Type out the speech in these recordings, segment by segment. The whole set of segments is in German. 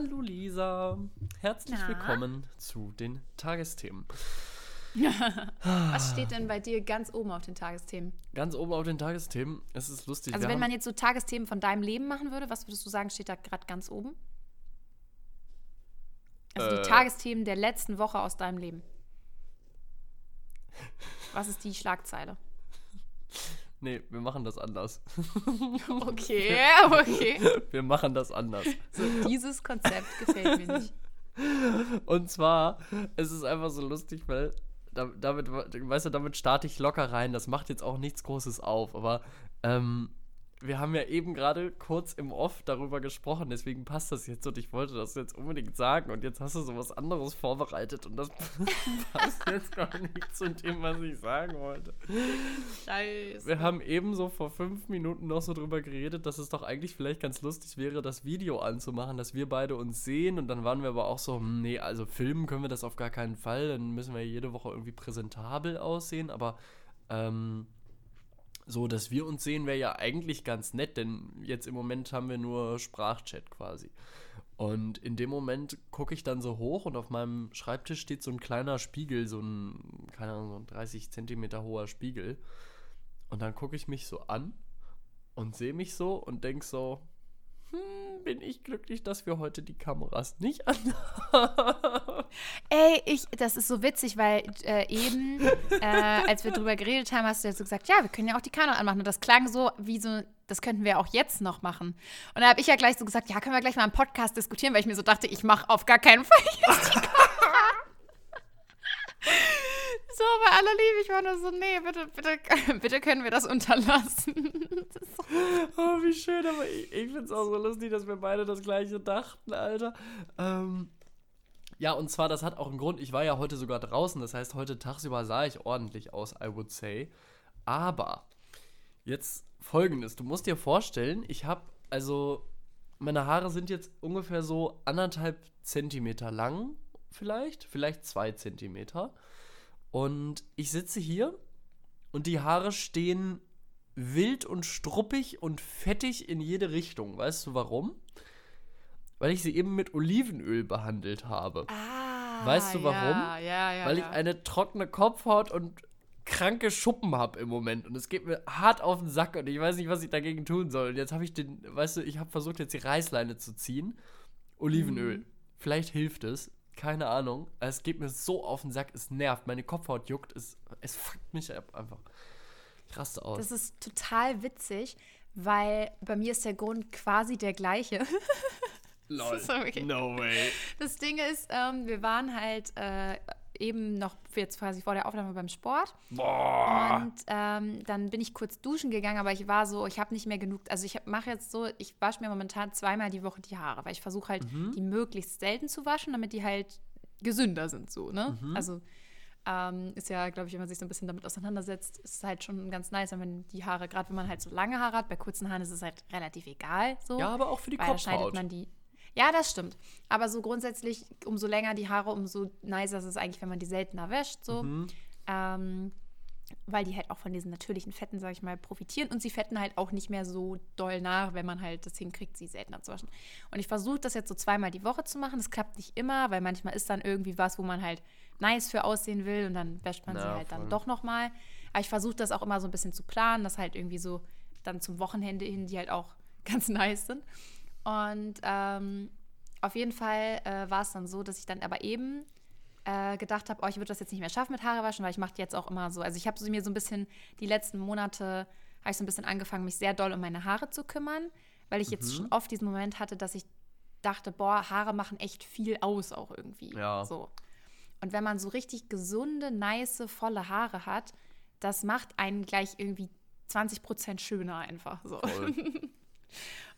Hallo Lisa, herzlich Na? willkommen zu den Tagesthemen. Was steht denn bei dir ganz oben auf den Tagesthemen? Ganz oben auf den Tagesthemen, es ist lustig. Also wenn man jetzt so Tagesthemen von deinem Leben machen würde, was würdest du sagen, steht da gerade ganz oben? Also Äh. die Tagesthemen der letzten Woche aus deinem Leben. Was ist die Schlagzeile? nee, wir machen das anders. Okay, okay. Wir machen das anders. So, dieses Konzept gefällt mir nicht. Und zwar, es ist einfach so lustig, weil da- damit, weißt du, damit starte ich locker rein. Das macht jetzt auch nichts Großes auf, aber ähm, wir haben ja eben gerade kurz im Off darüber gesprochen, deswegen passt das jetzt und ich wollte das jetzt unbedingt sagen und jetzt hast du so was anderes vorbereitet und das passt jetzt gar nicht zu dem, was ich sagen wollte. Scheiße. Wir haben ebenso vor fünf Minuten noch so drüber geredet, dass es doch eigentlich vielleicht ganz lustig wäre, das Video anzumachen, dass wir beide uns sehen. Und dann waren wir aber auch so, hm, nee, also filmen können wir das auf gar keinen Fall. Dann müssen wir jede Woche irgendwie präsentabel aussehen. Aber ähm, so, dass wir uns sehen, wäre ja eigentlich ganz nett, denn jetzt im Moment haben wir nur Sprachchat quasi. Und in dem Moment gucke ich dann so hoch und auf meinem Schreibtisch steht so ein kleiner Spiegel, so ein, keine Ahnung, so ein 30 Zentimeter hoher Spiegel. Und dann gucke ich mich so an und sehe mich so und denke so, hm, bin ich glücklich, dass wir heute die Kameras nicht anhaben. Ey, ich, das ist so witzig, weil äh, eben, äh, als wir drüber geredet haben, hast du ja so gesagt, ja, wir können ja auch die Kamera anmachen. Und das klang so wie so, das könnten wir auch jetzt noch machen. Und da habe ich ja gleich so gesagt, ja, können wir gleich mal im Podcast diskutieren, weil ich mir so dachte, ich mache auf gar keinen Fall jetzt die Kamera. Aller Liebe, ich war nur so, nee, bitte, bitte, bitte können wir das unterlassen. das so Oh, wie schön, aber ich, ich finde es auch so lustig, dass wir beide das gleiche dachten, Alter. Ähm, ja, und zwar, das hat auch einen Grund. Ich war ja heute sogar draußen, das heißt, heute tagsüber sah ich ordentlich aus, I would say. Aber jetzt folgendes: Du musst dir vorstellen, ich habe, also, meine Haare sind jetzt ungefähr so anderthalb Zentimeter lang, vielleicht, vielleicht zwei Zentimeter. Und ich sitze hier und die Haare stehen wild und struppig und fettig in jede Richtung. Weißt du warum? Weil ich sie eben mit Olivenöl behandelt habe. Ah, Weißt du warum? Ja, ja, ja. Weil ich eine trockene Kopfhaut und kranke Schuppen habe im Moment. Und es geht mir hart auf den Sack und ich weiß nicht, was ich dagegen tun soll. Und jetzt habe ich den, weißt du, ich habe versucht, jetzt die Reißleine zu ziehen. Olivenöl. Mhm. Vielleicht hilft es. Keine Ahnung. Es geht mir so auf den Sack, es nervt. Meine Kopfhaut juckt. Es, es fuckt mich ab einfach. Ich raste aus. Das ist total witzig, weil bei mir ist der Grund quasi der gleiche. Lol. okay. No way. Das Ding ist, ähm, wir waren halt äh, eben noch jetzt quasi vor der Aufnahme beim Sport. Boah. Und ähm, dann bin ich kurz duschen gegangen, aber ich war so, ich habe nicht mehr genug. Also ich mache jetzt so, ich wasche mir momentan zweimal die Woche die Haare, weil ich versuche halt, die möglichst selten zu waschen, damit die halt gesünder sind, so, ne? Also ähm, ist ja, glaube ich, wenn man sich so ein bisschen damit auseinandersetzt, ist es halt schon ganz nice, wenn man die Haare, gerade wenn man halt so lange Haare hat, bei kurzen Haaren ist es halt relativ egal, so. Ja, aber auch für die weil da schneidet Kopfhaut. man die. Ja, das stimmt. Aber so grundsätzlich, umso länger die Haare, umso nicer ist es eigentlich, wenn man die seltener wäscht, so. Mhm. Ähm, weil die halt auch von diesen natürlichen Fetten, sag ich mal, profitieren und sie fetten halt auch nicht mehr so doll nach, wenn man halt das hinkriegt, sie seltener zu waschen. Und ich versuche das jetzt so zweimal die Woche zu machen. Das klappt nicht immer, weil manchmal ist dann irgendwie was, wo man halt nice für aussehen will und dann wäscht man sie Ja, halt voll. dann doch nochmal. Aber ich versuche das auch immer so ein bisschen zu planen, dass halt irgendwie so dann zum Wochenende hin, die halt auch ganz nice sind. Und ähm, auf jeden Fall äh, war es dann so, dass ich dann aber eben äh, gedacht habe, oh, ich würde das jetzt nicht mehr schaffen mit Haare waschen, weil ich mache jetzt auch immer so, also ich habe so mir so ein bisschen die letzten Monate, habe ich so ein bisschen angefangen, mich sehr doll um meine Haare zu kümmern, weil ich jetzt schon oft diesen Moment hatte, dass ich dachte, boah, Haare machen echt viel aus auch irgendwie. Ja. So. Und wenn man so richtig gesunde, nice, volle Haare hat, das macht einen gleich irgendwie 20 Prozent schöner einfach so.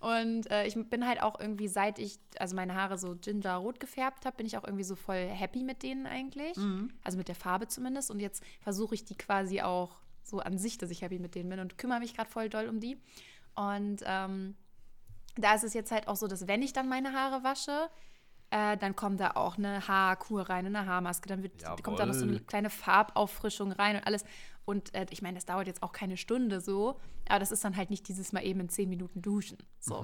Und äh, ich bin halt auch irgendwie, seit ich also meine Haare so ginger-rot gefärbt habe, bin ich auch irgendwie so voll happy mit denen eigentlich. Also mit der Farbe zumindest. Und jetzt versuche ich die quasi auch so an sich, dass ich happy mit denen bin und kümmere mich gerade voll doll um die. Und ähm, da ist es jetzt halt auch so, dass wenn ich dann meine Haare wasche, äh, dann kommt da auch eine Haarkur rein, eine Haarmaske, dann wird, kommt da noch so eine kleine Farbauffrischung rein und alles. Und äh, ich meine, das dauert jetzt auch keine Stunde so, aber das ist dann halt nicht dieses Mal eben in zehn Minuten duschen. So.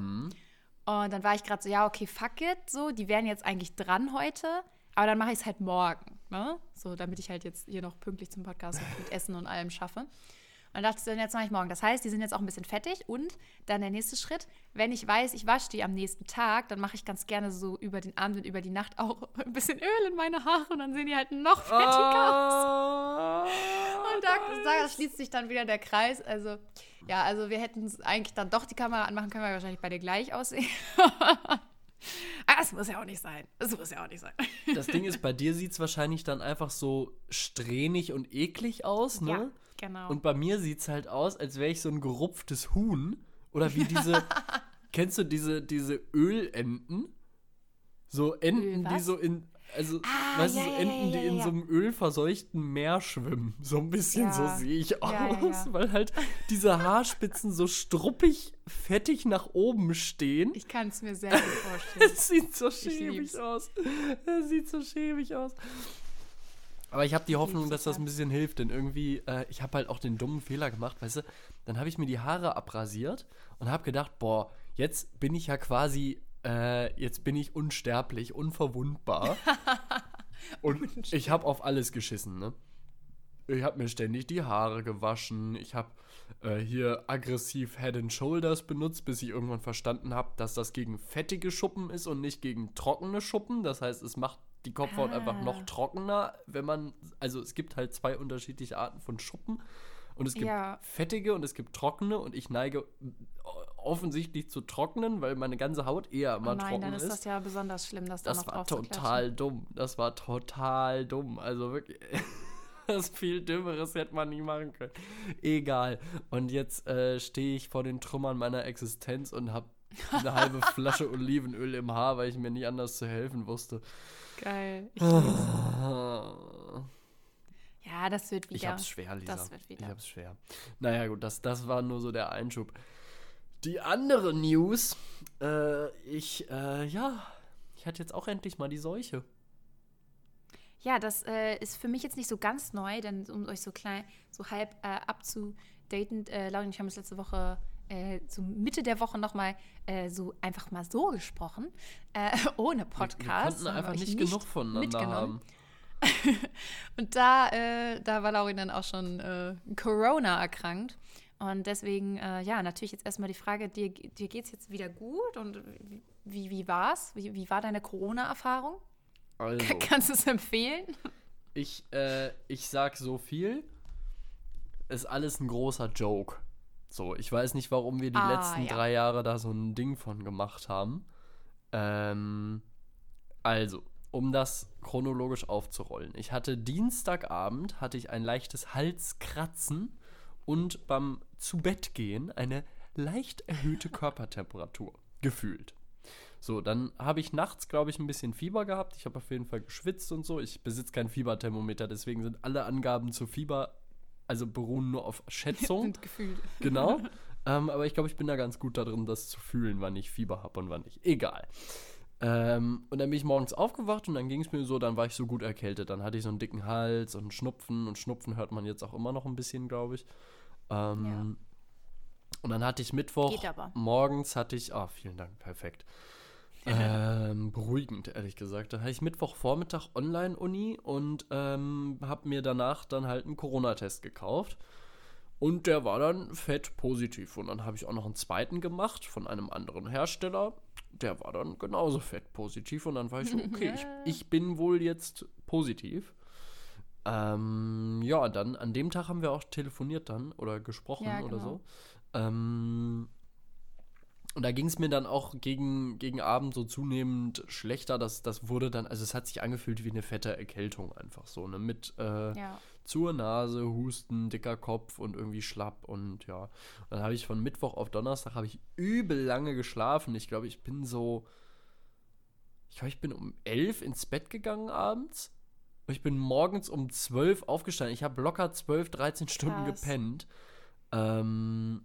Und dann war ich gerade so, ja, okay, fuck it, so, die wären jetzt eigentlich dran heute, aber dann mache ich es halt morgen, ne? So, damit ich halt jetzt hier noch pünktlich zum Podcast mit Essen und allem schaffe. Und dann dachte ich, so, jetzt mache ich morgen. Das heißt, die sind jetzt auch ein bisschen fettig. Und dann der nächste Schritt, wenn ich weiß, ich wasche die am nächsten Tag, dann mache ich ganz gerne so über den Abend und über die Nacht auch ein bisschen Öl in meine Haare und dann sehen die halt noch fettiger aus. Und da, da schließt sich dann wieder der Kreis. Also, ja, also wir hätten eigentlich dann doch die Kamera anmachen können, weil wir wahrscheinlich beide gleich aussehen. Das muss ja auch nicht sein. Das muss ja auch nicht sein. Das Ding ist, bei dir sieht es wahrscheinlich dann einfach so strähnig und eklig aus, ne? Ja, genau. Und bei mir sieht es halt aus, als wäre ich so ein gerupftes Huhn. Oder wie diese, kennst du diese, diese Ölenten? So Enten, Öl, die so in, also, Ah, weißt ja, du, so Enten, ja, die ja, in ja. so einem ölverseuchten Meer schwimmen. So ein bisschen so sehe ich aus, weil halt diese Haarspitzen so struppig, fettig nach oben stehen. Ich kann es mir sehr gut vorstellen. Es sieht so schäbig aus. Es sieht so schäbig aus. Aber ich habe die Hoffnung, dass das ein bisschen hilft, denn irgendwie, äh, ich habe halt auch den dummen Fehler gemacht, weißt du, dann habe ich mir die Haare abrasiert und habe gedacht, boah, jetzt bin ich ja quasi, äh, jetzt bin ich unsterblich, unverwundbar. und ich habe auf alles geschissen, ne? Ich habe mir ständig die Haare gewaschen. Ich habe äh, hier aggressiv Head and Shoulders benutzt, bis ich irgendwann verstanden habe, dass das gegen fettige Schuppen ist und nicht gegen trockene Schuppen. Das heißt, es macht die Kopfhaut einfach noch Ah. trockener, wenn man, also es gibt halt zwei unterschiedliche Arten von Schuppen. Und es gibt Ja. fettige und es gibt trockene und ich neige offensichtlich zu trocknen, weil meine ganze Haut eher Oh immer nein, trocken dann ist ist. das ja besonders schlimm, das, da Das noch war total dumm. Das war total dumm. Also wirklich. Das viel Dümmeres hätte man nie machen können. Egal. Und jetzt äh, stehe ich vor den Trümmern meiner Existenz und habe eine halbe Flasche Olivenöl im Haar, weil ich mir nicht anders zu helfen wusste. Geil. Ah. ja, das wird wieder. Ich hab's schwer, Lisa. Das wird wieder. Ich hab's schwer. Naja, gut, das, das war nur so der Einschub. Die andere News, äh, ich, äh, ja, ich hatte jetzt auch endlich mal die Seuche. Ja, das äh, ist für mich jetzt nicht so ganz neu, denn um euch so klein, so halb äh, abzudaten, äh, Laura und ich haben es letzte Woche äh, so Mitte der Woche nochmal äh, so einfach mal so gesprochen, äh, ohne Podcast. Wir konnten wir einfach euch nicht, genug voneinander mitgenommen. haben. Und da, äh, da war Laurin dann auch schon äh, Corona erkrankt. Und deswegen, äh, ja, natürlich jetzt erstmal die Frage, dir, dir geht es jetzt wieder gut und wie, wie, wie war's? Wie, wie war deine Corona-Erfahrung? Also, Kannst du es empfehlen? ich, äh, ich sag so viel. Ist alles ein großer Joke. So, ich weiß nicht, warum wir die Ah, letzten ja. drei Jahre da so ein Ding von gemacht haben. Ähm, also, um das chronologisch aufzurollen. Ich hatte Dienstagabend hatte ich ein leichtes Halskratzen und beim Zubettgehen eine leicht erhöhte Körpertemperatur gefühlt. So, dann habe ich nachts, glaube ich, ein bisschen Fieber gehabt. Ich habe auf jeden Fall geschwitzt und so. Ich besitze kein Fieberthermometer, deswegen sind alle Angaben zu Fieber, also beruhen nur auf Schätzung. Sind gefühlt. Genau. ähm, aber ich glaube, ich bin da ganz gut darin, das zu fühlen, wann ich Fieber habe und wann nicht. Egal. Ähm, und dann bin ich morgens aufgewacht und dann ging es mir so, dann war ich so gut erkältet. Dann hatte ich so einen dicken Hals und einen Schnupfen und Schnupfen hört man jetzt auch immer noch ein bisschen, glaube ich. Ähm, Und dann hatte ich Mittwoch, Geht aber. morgens hatte ich, ah, vielen Dank, perfekt. Ähm, beruhigend, ehrlich gesagt. Dann hatte ich Mittwochvormittag Online-Uni und ähm, habe mir danach dann halt einen Corona-Test gekauft. Und der war dann fett positiv. Und dann habe ich auch noch einen zweiten gemacht von einem anderen Hersteller. Der war dann genauso fett positiv. Und dann war ich so, okay, ich, ich bin wohl jetzt positiv. Ähm, ja, dann an dem Tag haben wir auch telefoniert dann oder gesprochen Ja, oder genau. so. Ähm, und da ging es mir dann auch gegen, gegen Abend so zunehmend schlechter. Das, das wurde dann, also es hat sich angefühlt wie eine fette Erkältung einfach so, ne? Mit äh, Ja. zur Nase, Husten, dicker Kopf und irgendwie schlapp und ja. Und dann habe ich von Mittwoch auf Donnerstag habe ich übel lange geschlafen. Ich glaube, ich bin so, ich glaube, ich bin um elf ins Bett gegangen abends. Und ich bin morgens um zwölf aufgestanden. Ich habe locker zwölf, 13 Stunden Krass. gepennt. Ähm,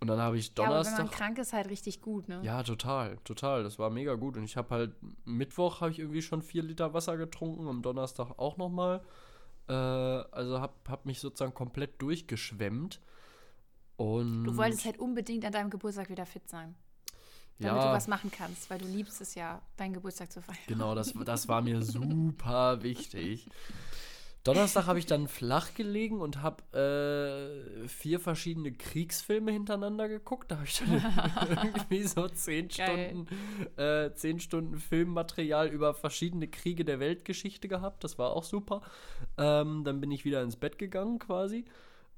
und dann habe ich ja, aber wenn Donnerstag. man krank ist, halt richtig gut, ne? Ja, total, total. Das war mega gut. Und ich habe halt, Mittwoch habe ich irgendwie schon vier Liter Wasser getrunken, am Donnerstag auch nochmal. Äh, also habe hab mich sozusagen komplett durchgeschwemmt. Und Du wolltest halt unbedingt an deinem Geburtstag wieder fit sein. Damit Ja. du was machen kannst, weil du liebst es ja, deinen Geburtstag zu feiern. Genau, das, das war mir super wichtig. Donnerstag habe ich dann flach gelegen und habe äh, vier verschiedene Kriegsfilme hintereinander geguckt. Da habe ich dann irgendwie so zehn Geil. Stunden, äh, zehn Stunden Filmmaterial über verschiedene Kriege der Weltgeschichte gehabt. Das war auch super. Ähm, dann bin ich wieder ins Bett gegangen quasi.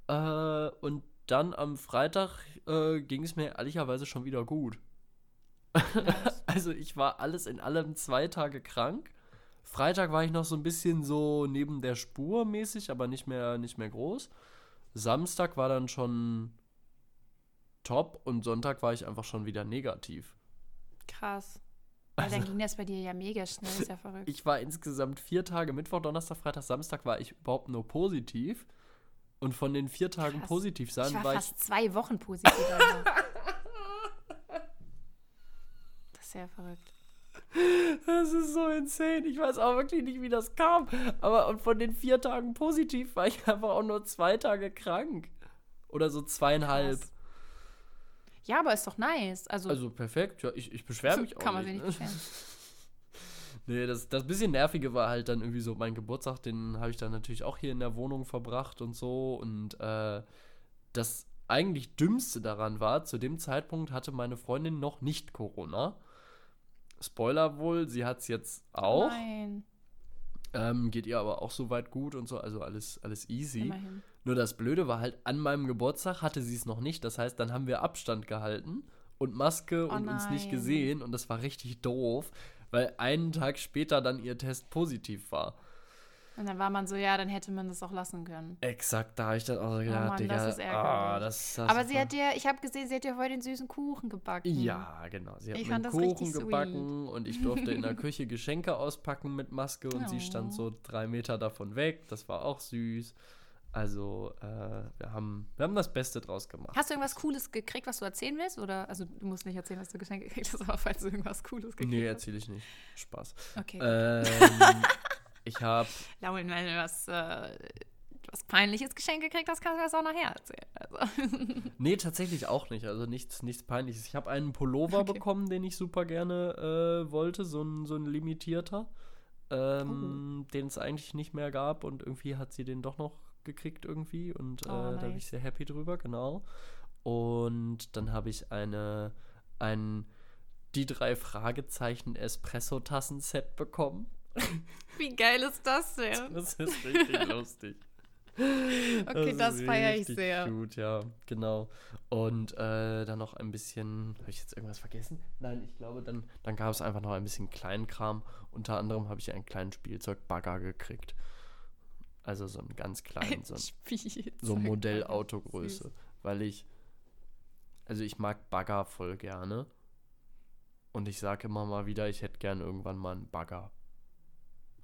Äh, und dann am Freitag äh, ging es mir ehrlicherweise schon wieder gut. Also ich war alles in allem zwei Tage krank. Freitag war ich noch so ein bisschen so neben der Spur mäßig, aber nicht mehr, nicht mehr groß. Samstag war dann schon top und Sonntag war ich einfach schon wieder negativ. Krass. Weil dann ging das bei dir ja mega schnell, ist ja verrückt. Ich war insgesamt vier Tage, Mittwoch, Donnerstag, Freitag, Samstag war ich überhaupt nur positiv. Und von den vier Tagen Krass. positiv Ich sein war war ich fast zwei Wochen positiv. Also. Das ist ja verrückt. Das ist so insane. Ich weiß auch wirklich nicht, wie das kam. Aber und von den vier Tagen positiv war ich einfach auch nur zwei Tage krank. Oder so zweieinhalb. Krass. Ja, aber ist doch nice. Also, Also perfekt. Ja, ich, ich beschwere so mich auch kann man sich nicht beschweren. Nee, das, das bisschen nervige war halt dann irgendwie so mein Geburtstag, den habe ich dann natürlich auch hier in der Wohnung verbracht und so. Und äh, das eigentlich Dümmste daran war, zu dem Zeitpunkt hatte meine Freundin noch nicht Corona. Spoiler wohl, sie hat es jetzt auch. Nein, Ähm, geht ihr aber auch soweit gut und so, also alles, alles easy. immerhin. Nur das Blöde war halt, an meinem Geburtstag hatte sie es noch nicht. Das heißt, dann haben wir Abstand gehalten und Maske Oh und uns nicht nein. gesehen. Und das war richtig doof, weil einen Tag später dann ihr Test positiv war. Und dann war man so, ja, dann hätte man das auch lassen können. Exakt, da habe ich dann auch so gedacht, Mann, Digga, das ist ah, ärgerlich. das, das Aber sie hat dir, ich habe gesehen, sie hat dir heute den süßen Kuchen gebacken. Ja, genau. Sie hat Ich einen das Kuchen gebacken und ich durfte in der Küche Geschenke auspacken mit Maske und sie stand Oh. so drei Meter davon weg. Das war auch süß. Also, äh, wir, haben, wir haben das Beste draus gemacht. Hast du irgendwas Cooles gekriegt, was du erzählen willst? Oder, also du musst nicht erzählen, was du geschenkt gekriegt hast, aber falls du irgendwas Cooles gekriegt Nee, hast. erzähle ich nicht. Spaß. Okay. Ähm, ich habe Laura, wenn du was, äh, was Peinliches geschenkt gekriegt hast, kannst du das auch nachher erzählen. Also. Nee, tatsächlich auch nicht. Also nichts, nichts Peinliches. Ich habe einen Pullover Okay. bekommen, den ich super gerne äh, wollte, so ein, so ein limitierter, ähm, Oh. den es eigentlich nicht mehr gab und irgendwie hat sie den doch noch gekriegt irgendwie und äh, Oh, da bin ich nice. sehr happy drüber, genau. Und dann habe ich eine, ein die drei Fragezeichen Espresso-Tassen-Set bekommen. Wie geil ist das denn? Das ist richtig lustig. Okay, das, ist feiere ich sehr. Gut, ja, genau. Und äh, dann noch ein bisschen, habe ich jetzt irgendwas vergessen? Nein, ich glaube, dann, dann gab es einfach noch ein bisschen Kleinkram. Unter anderem habe ich einen kleinen Spielzeugbagger gekriegt. Also so einen ganz kleinen, so, ein- so Modellautogröße. Weil ich, also ich mag Bagger voll gerne. Und ich sage immer mal wieder, ich hätte gern irgendwann mal einen Bagger.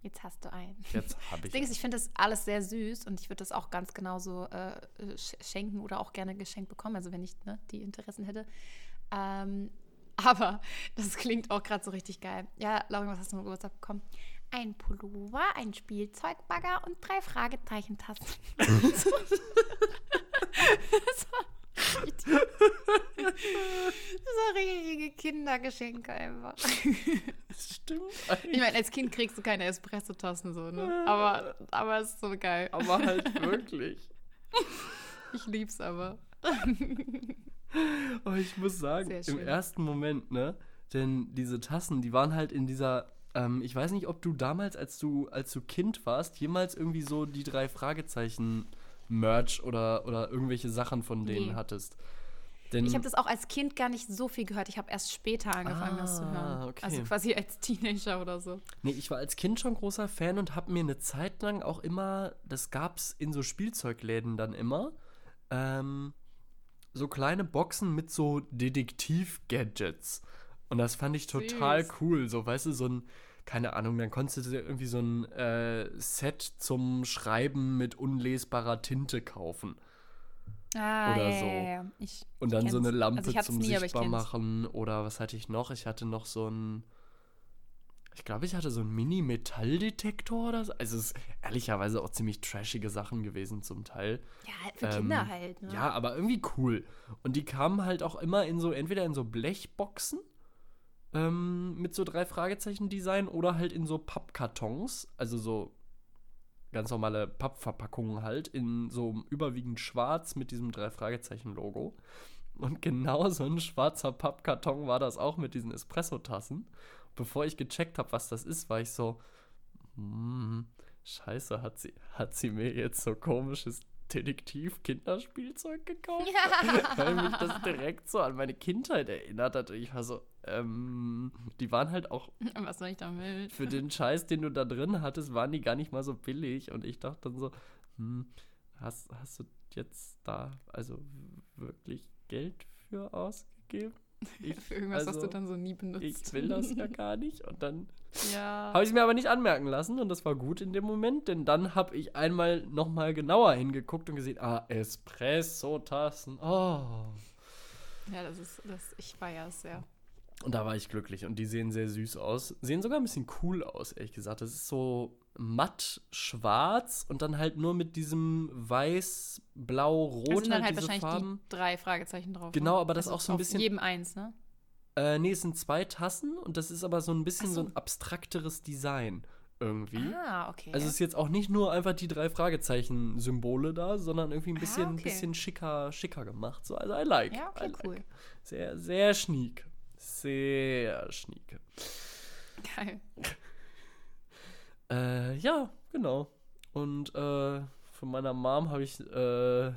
Jetzt hast du einen. Jetzt habe Das ich Ding ist, ich finde das alles sehr süß und ich würde das auch ganz genauso äh, sch- schenken oder auch gerne geschenkt bekommen, also wenn ich ne, die Interessen hätte. Ähm, aber das klingt auch gerade so richtig geil. Ja, Laurin, was hast du zum Geburtstag bekommen? Ein Pullover, ein Spielzeugbagger und drei Fragezeichentassen. das das war richtige Kindergeschenke einfach. Stimmt. Ich meine, als Kind kriegst du keine Espresso-Tassen so, ne? Aber, aber es ist so geil. aber halt wirklich. Ich lieb's aber. Aber ich muss sagen, im ersten Moment, ne? Denn diese Tassen, die waren halt in dieser. Ähm, ich weiß nicht, ob du damals, als du, als du Kind warst, jemals irgendwie so die drei Fragezeichen Merch oder, oder irgendwelche Sachen von denen Nee. hattest. Denn Ich habe das auch als Kind gar nicht so viel gehört. Ich habe erst später angefangen, das zu Ah, hören. okay. Also quasi als Teenager oder so. Nee, ich war als Kind schon großer Fan und habe mir eine Zeit lang auch immer, das gab's in so Spielzeugläden dann immer, ähm, so kleine Boxen mit so Detektiv-Gadgets. Und das fand ich total Süß. cool. So, weißt du, so ein, keine Ahnung, dann konntest du dir irgendwie so ein äh, Set zum Schreiben mit unlesbarer Tinte kaufen. Ah, Oder ja, so. ja, ja. Ich, Und dann so eine Lampe Also ich hat's zum nie, sichtbar machen. Oder was hatte ich noch? Ich hatte noch so ein. Ich glaube, ich hatte so einen Mini-Metalldetektor oder so. Also es ist ehrlicherweise auch ziemlich trashige Sachen gewesen zum Teil. ja, halt für Ähm, Kinder halt, ne? Ja, aber irgendwie cool. Und die kamen halt auch immer in so, entweder in so Blechboxen ähm, mit so drei Fragezeichen-Design oder halt in so Pappkartons, also so ganz normale Pappverpackungen halt, in so überwiegend schwarz mit diesem drei Fragezeichen-Logo. Und genau so ein schwarzer Pappkarton war das auch mit diesen Espresso-Tassen. Bevor ich gecheckt habe, was das ist, war ich so, hm, scheiße, hat sie, hat sie mir jetzt so komisches Detektiv-Kinderspielzeug gekauft? Ja. Weil mich das direkt so an meine Kindheit erinnert hat. Und ich war so, ähm, die waren halt auch Was soll ich damit? für den Scheiß, den du da drin hattest, waren die gar nicht mal so billig. Und ich dachte dann so, hm, hast, hast du jetzt da also wirklich Geld für ausgegeben? Ich, Für irgendwas, was also, du dann so nie benutzt. Ich will das ja gar nicht. Und dann Ja. habe ich es mir aber nicht anmerken lassen und das war gut in dem Moment, denn dann habe ich einmal nochmal genauer hingeguckt und gesehen, ah, Espresso-Tassen, oh. Ja, das ist, das, ich feiere es sehr. Und da war ich glücklich und die sehen sehr süß aus. Sehen sogar ein bisschen cool aus, ehrlich gesagt. Das ist so matt schwarz und dann halt nur mit diesem weiß, blau, rot Da sind dann halt halt diese wahrscheinlich Farben. die drei Fragezeichen drauf. Genau, ne? aber das auch so ein bisschen- jedem eins, ne? Äh, nee, es sind zwei Tassen und das ist aber so ein bisschen so. so. ein abstrakteres Design irgendwie. Ah, okay. Also es ist jetzt auch nicht nur einfach die drei Fragezeichen-Symbole da, sondern irgendwie ein Ah, bisschen, okay. bisschen schicker, schicker gemacht. So, also I like. ja, I okay, like. cool. Sehr, sehr schniek. Sehr schniek. Geil. Äh, ja, genau. Und äh, von meiner Mom habe ich äh,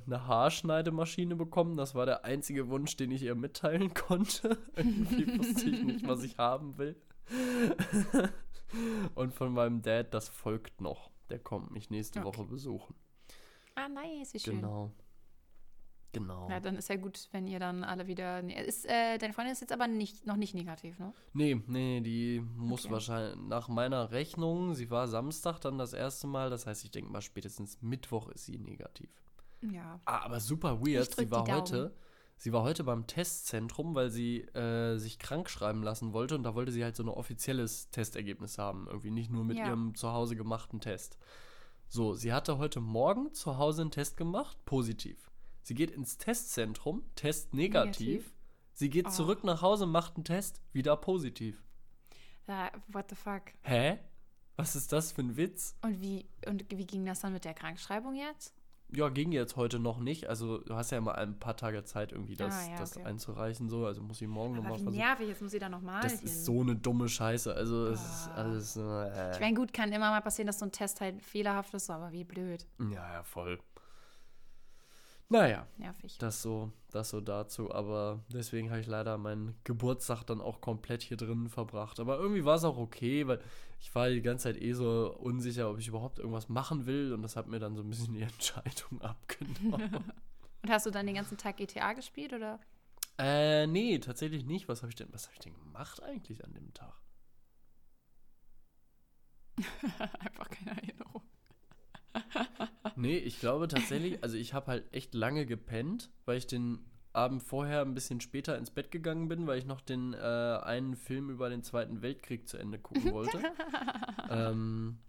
eine Haarschneidemaschine bekommen. Das war der einzige Wunsch, den ich ihr mitteilen konnte. Irgendwie wusste ich nicht, was ich haben will. Und von meinem Dad, das folgt noch. Der kommt mich nächste Okay. Woche besuchen. Ah, nice, wie schön. Genau. Genau. Ja, dann ist ja gut, wenn ihr dann alle wieder. Ist, äh, deine Freundin ist jetzt aber nicht, noch nicht negativ, ne? Nee, nee, die muss Okay. wahrscheinlich nach meiner Rechnung, sie war Samstag dann das erste Mal, das heißt, ich denke mal, spätestens Mittwoch ist sie negativ. Ja. Ah, aber super weird, sie war heute, sie war heute beim Testzentrum, weil sie äh, sich krank schreiben lassen wollte und da wollte sie halt so ein offizielles Testergebnis haben, irgendwie nicht nur mit Ja. ihrem zu Hause gemachten Test. So, sie hatte heute Morgen zu Hause einen Test gemacht, positiv. Sie geht ins Testzentrum, Test negativ. Negativ? Sie geht Oh. zurück nach Hause, macht einen Test, wieder positiv. ja. What the fuck? Hä? Was ist das für ein Witz? Und wie, und wie ging das dann mit der Krankschreibung jetzt? Ja, ging jetzt heute noch nicht. Also du hast ja immer ein paar Tage Zeit, irgendwie das, Ah, ja, das okay. einzureichen. So. Also muss ich morgen nochmal versuchen. nervig, jetzt muss sie da nochmal Das hin. ist so eine dumme Scheiße. Also es ist Ah. alles. Äh, Ich meine, gut, kann immer mal passieren, dass so ein Test halt fehlerhaft ist, aber wie blöd. ja, ja, voll. Naja, Nervig. das so, das so dazu. Aber deswegen habe ich leider meinen Geburtstag dann auch komplett hier drin verbracht. Aber irgendwie war es auch okay, weil ich war die ganze Zeit eh so unsicher, ob ich überhaupt irgendwas machen will. Und das hat mir dann so ein bisschen die Entscheidung abgenommen. Und hast du dann den ganzen Tag GTA gespielt oder? Äh, nee, tatsächlich nicht. Was habe ich denn, was habe ich denn gemacht eigentlich an dem Tag? Einfach keine Erinnerung. Nee, ich glaube tatsächlich, also ich habe halt echt lange gepennt, weil ich den Abend vorher ein bisschen später ins Bett gegangen bin, weil ich noch den äh, einen Film über den Zweiten Weltkrieg zu Ende gucken wollte. ähm,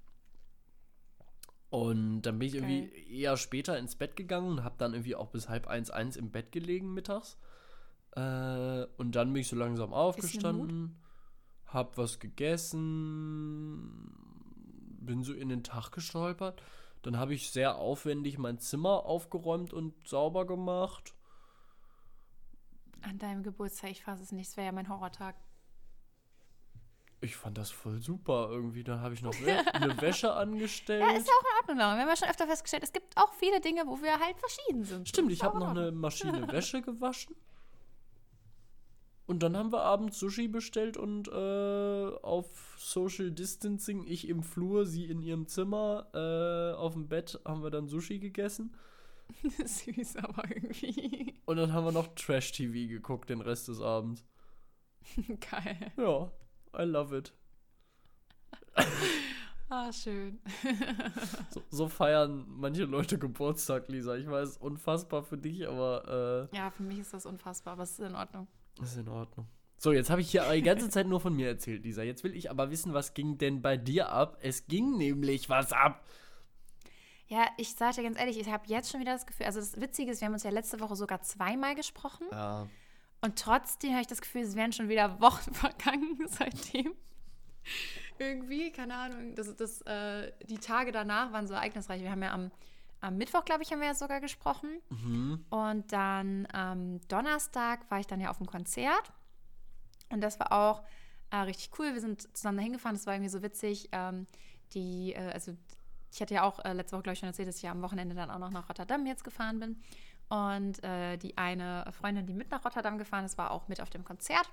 und dann bin ich irgendwie eher später ins Bett gegangen und habe dann irgendwie auch bis halb eins, eins im Bett gelegen mittags. Äh, und dann bin ich so langsam aufgestanden, hab was gegessen, bin so in den Tag gestolpert. Dann habe ich sehr aufwendig mein Zimmer aufgeräumt und sauber gemacht. An deinem Geburtstag, ich fasse es nicht, es wäre ja mein Horrortag. Ich fand das voll super irgendwie. Dann habe ich noch eine Wäsche angestellt. Ja, ist ja auch in Ordnung. Wir haben ja schon öfter festgestellt, es gibt auch viele Dinge, wo wir halt verschieden sind. Stimmt, ich habe noch in eine. Maschine Wäsche gewaschen. Und dann haben wir abends Sushi bestellt und äh, auf Social Distancing, ich im Flur, sie in ihrem Zimmer, äh, auf dem Bett haben wir dann Sushi gegessen. Süß, aber irgendwie. Und dann haben wir noch Trash-TV geguckt den Rest des Abends. Geil. Ja, I love it. Ah, schön. So, so feiern manche Leute Geburtstag, Lisa. Ich weiß, unfassbar für dich, aber Ja, für mich ist das unfassbar, aber es ist in Ordnung. Äh, ist in Ordnung. So, jetzt habe ich hier die ganze Zeit nur von mir erzählt, Lisa. Jetzt will ich aber wissen, was ging denn bei dir ab? Es ging nämlich was ab. Ja, ich sage dir ganz ehrlich, ich habe jetzt schon wieder das Gefühl, also das Witzige ist, wir haben uns ja letzte Woche sogar zweimal gesprochen Ja. Und trotzdem habe ich das Gefühl, es wären schon wieder Wochen vergangen seitdem. Irgendwie, keine Ahnung. Das, das, äh, die Tage danach waren so ereignisreich. Wir haben ja am, am Mittwoch, glaube ich, haben wir ja sogar gesprochen. Mhm. Und dann am Donnerstag war ich dann ja auf dem Konzert. Und das war auch äh, richtig cool. Wir sind zusammen dahin gefahren. Das war irgendwie so witzig. Ähm, die, äh, also ich hatte ja auch äh, letzte Woche, glaube ich, schon erzählt, dass ich ja am Wochenende dann auch noch nach Rotterdam jetzt gefahren bin. Und äh, die eine Freundin, die mit nach Rotterdam gefahren ist, war auch mit auf dem Konzert.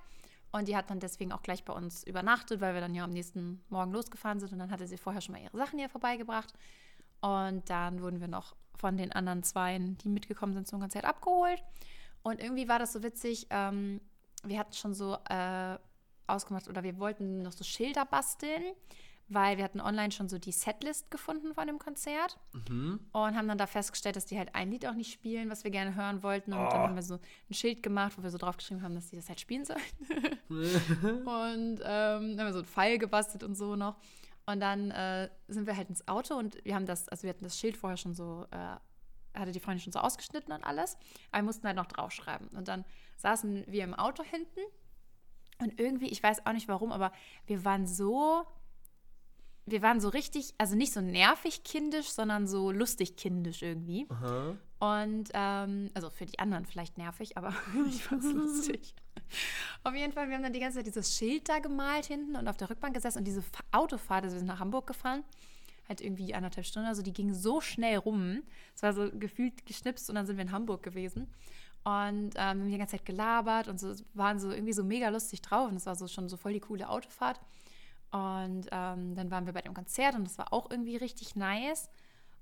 Und die hat dann deswegen auch gleich bei uns übernachtet, weil wir dann ja am nächsten Morgen losgefahren sind. Und dann hatte sie vorher schon mal ihre Sachen hier vorbeigebracht. Und dann wurden wir noch von den anderen Zweien, die mitgekommen sind zum Konzert, abgeholt. Und irgendwie war das so witzig. Ähm, wir hatten schon so äh, ausgemacht oder wir wollten noch so Schilder basteln weil wir hatten online schon so die Setlist gefunden von dem Konzert Mhm. und haben dann da festgestellt, dass die halt ein Lied auch nicht spielen, was wir gerne hören wollten. Und dann Oh. haben wir so ein Schild gemacht, wo wir so draufgeschrieben haben, dass die das halt spielen sollen. und ähm, dann haben wir so einen Pfeil gebastelt und so noch. Und dann äh, sind wir halt ins Auto und wir haben das, also wir hatten das Schild vorher schon so, äh, hatte die Freundin schon so ausgeschnitten und alles. Aber wir mussten halt noch draufschreiben. Und dann saßen wir im Auto hinten und irgendwie, ich weiß auch nicht warum, aber wir waren so, wir waren so richtig, also nicht so nervig kindisch, sondern so lustig kindisch irgendwie. Aha. Und ähm, also für die anderen vielleicht nervig, aber ich fand es lustig. Auf jeden Fall, wir haben dann die ganze Zeit dieses Schild da gemalt hinten und auf der Rückbank gesessen und diese Fa- Autofahrt, also wir sind nach Hamburg gefahren, halt irgendwie anderthalb Stunden, also die ging so schnell rum. Es war so gefühlt geschnipst und dann sind wir in Hamburg gewesen. Und ähm, wir haben die ganze Zeit gelabert und so waren so irgendwie so mega lustig drauf. Und es war so schon so voll die coole Autofahrt. Und ähm, dann waren wir bei dem Konzert und das war auch irgendwie richtig nice.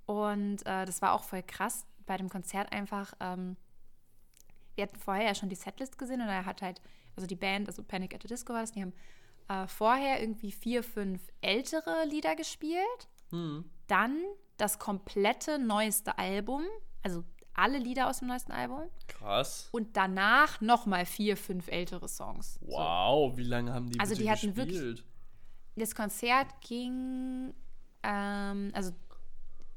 Und äh, das war auch voll krass bei dem Konzert einfach. Ähm, wir hatten vorher ja schon die Setlist gesehen und er hat halt, also die Band, also Panic at the Disco war das, die haben äh, vorher irgendwie vier, fünf ältere Lieder gespielt. Hm. Dann das komplette neueste Album, also alle Lieder aus dem neuesten Album. Krass. Und danach nochmal vier, fünf ältere Songs. So. Wow, wie lange haben die Also die hatten wirklich- gespielt? Das Konzert ging, ähm, also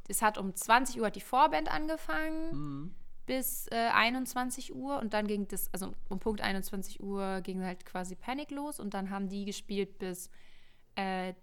es hat um 20 Uhr hat die Vorband angefangen Hm. bis äh, 21 Uhr und dann ging das, also um Punkt 21 Uhr ging halt quasi Panic los und dann haben die gespielt bis äh,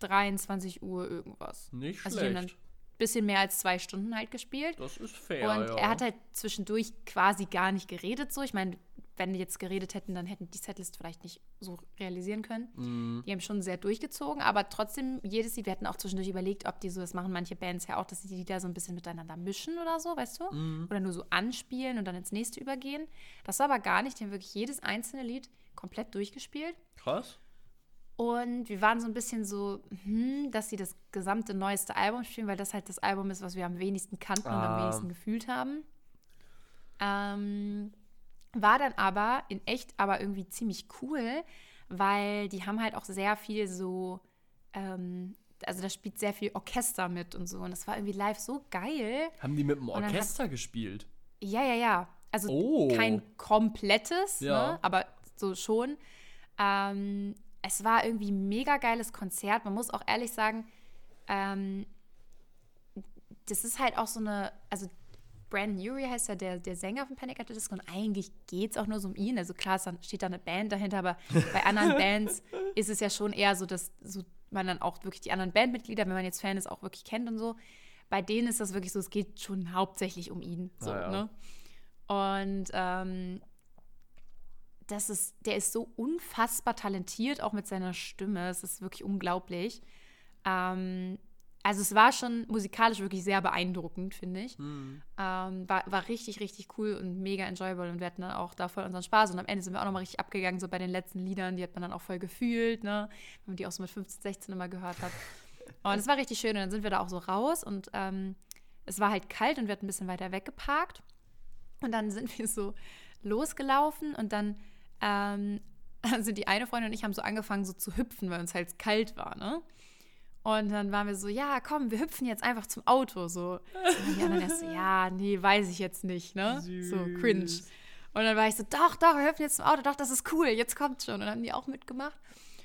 23 Uhr irgendwas. Nicht Also haben dann schlecht. bisschen mehr als zwei Stunden halt gespielt. Das ist fair, Und ja. er hat halt zwischendurch quasi gar nicht geredet so. Ich meine, wenn die jetzt geredet hätten, dann hätten die Setlist vielleicht nicht so realisieren können. Mhm. Die haben schon sehr durchgezogen, aber trotzdem jedes Lied, wir hatten auch zwischendurch überlegt, ob die so, das machen manche Bands ja auch, dass sie die Lieder so ein bisschen miteinander mischen oder so, weißt du? Mhm. Oder nur so anspielen und dann ins nächste übergehen. Das war aber gar nicht, die haben wirklich jedes einzelne Lied komplett durchgespielt. Krass. Und wir waren so ein bisschen so, hm, dass sie das gesamte neueste Album spielen, weil das halt das Album ist, was wir am wenigsten kannten und am Ah. wenigsten gefühlt haben. Ähm, war dann aber in echt aber irgendwie ziemlich cool, weil die haben halt auch sehr viel so, ähm, also da spielt sehr viel Orchester mit und so. Und das war irgendwie live so geil. Haben die mit dem dann hat- Orchester gespielt? Ja, ja, ja. Also Oh. kein komplettes, Ja. ne? aber so schon. Ähm, es war irgendwie ein mega geiles Konzert. Man muss auch ehrlich sagen, ähm, das ist halt auch so eine, also Brandon Urie heißt ja der, der Sänger von Panic at the Disco und eigentlich geht es auch nur so um ihn. Also klar dann, steht da eine Band dahinter, aber bei anderen Bands ist es ja schon eher so, dass so man dann auch wirklich die anderen Bandmitglieder, wenn man jetzt Fan ist, auch wirklich kennt und so. Bei denen ist das wirklich so, es geht schon hauptsächlich um ihn. So, ja. ne? Und ähm, das ist, der ist so unfassbar talentiert, auch mit seiner Stimme. Es ist wirklich unglaublich. Ähm, also es war schon musikalisch wirklich sehr beeindruckend, finde ich. Hm. Ähm, war, war richtig, richtig cool und mega enjoyable und wir hatten dann auch da voll unseren Spaß und am Ende sind wir auch nochmal richtig abgegangen, so bei den letzten Liedern, die hat man dann auch voll gefühlt, ne, wenn man die auch so mit 15, 16 immer gehört hat. Und es war richtig schön und dann sind wir da auch so raus und ähm, es war halt kalt und wir hatten ein bisschen weiter weggeparkt und dann sind wir so losgelaufen und dann ähm, sind die eine Freundin und ich haben so angefangen so zu hüpfen, weil uns halt kalt war, ne? Und dann waren wir so, ja, komm, wir hüpfen jetzt einfach zum Auto. So. Und dann die anderen erst so, ja, nee, weiß ich jetzt nicht, ne? So cringe. Süß. Und dann war ich so, doch, doch, wir hüpfen jetzt zum Auto, doch, das ist cool, jetzt kommt schon. Und dann haben die auch mitgemacht.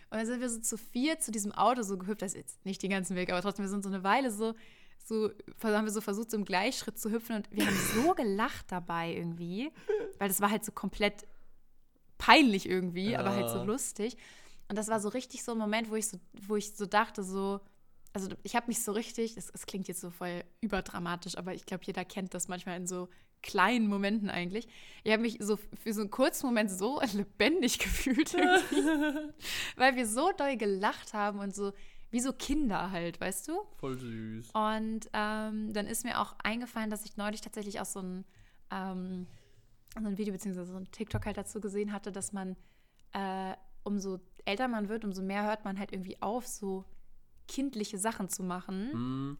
Und dann sind wir so zu vier zu diesem Auto so gehüpft. Das ist jetzt nicht den ganzen Weg, aber trotzdem, wir sind so eine Weile so, so haben wir so versucht, so im Gleichschritt zu hüpfen. Und wir haben so gelacht dabei irgendwie, weil das war halt so komplett peinlich irgendwie, aber halt so Ja. lustig. Und das war so richtig so ein Moment, wo ich so, wo ich so dachte, so, also ich habe mich so richtig, es, klingt jetzt so voll überdramatisch, aber ich glaube, jeder kennt das manchmal in so kleinen Momenten eigentlich. Ich habe mich so für so einen kurzen Moment so lebendig gefühlt, weil wir so doll gelacht haben und so wie so Kinder halt, weißt du? Voll süß. Und ähm, dann ist mir auch eingefallen, dass ich neulich tatsächlich auch so ein, ähm, so ein Video beziehungsweise so ein TikTok halt dazu gesehen hatte, dass man, äh, umso älter man wird, umso mehr hört man halt irgendwie auf, so kindliche Sachen zu machen, Hm.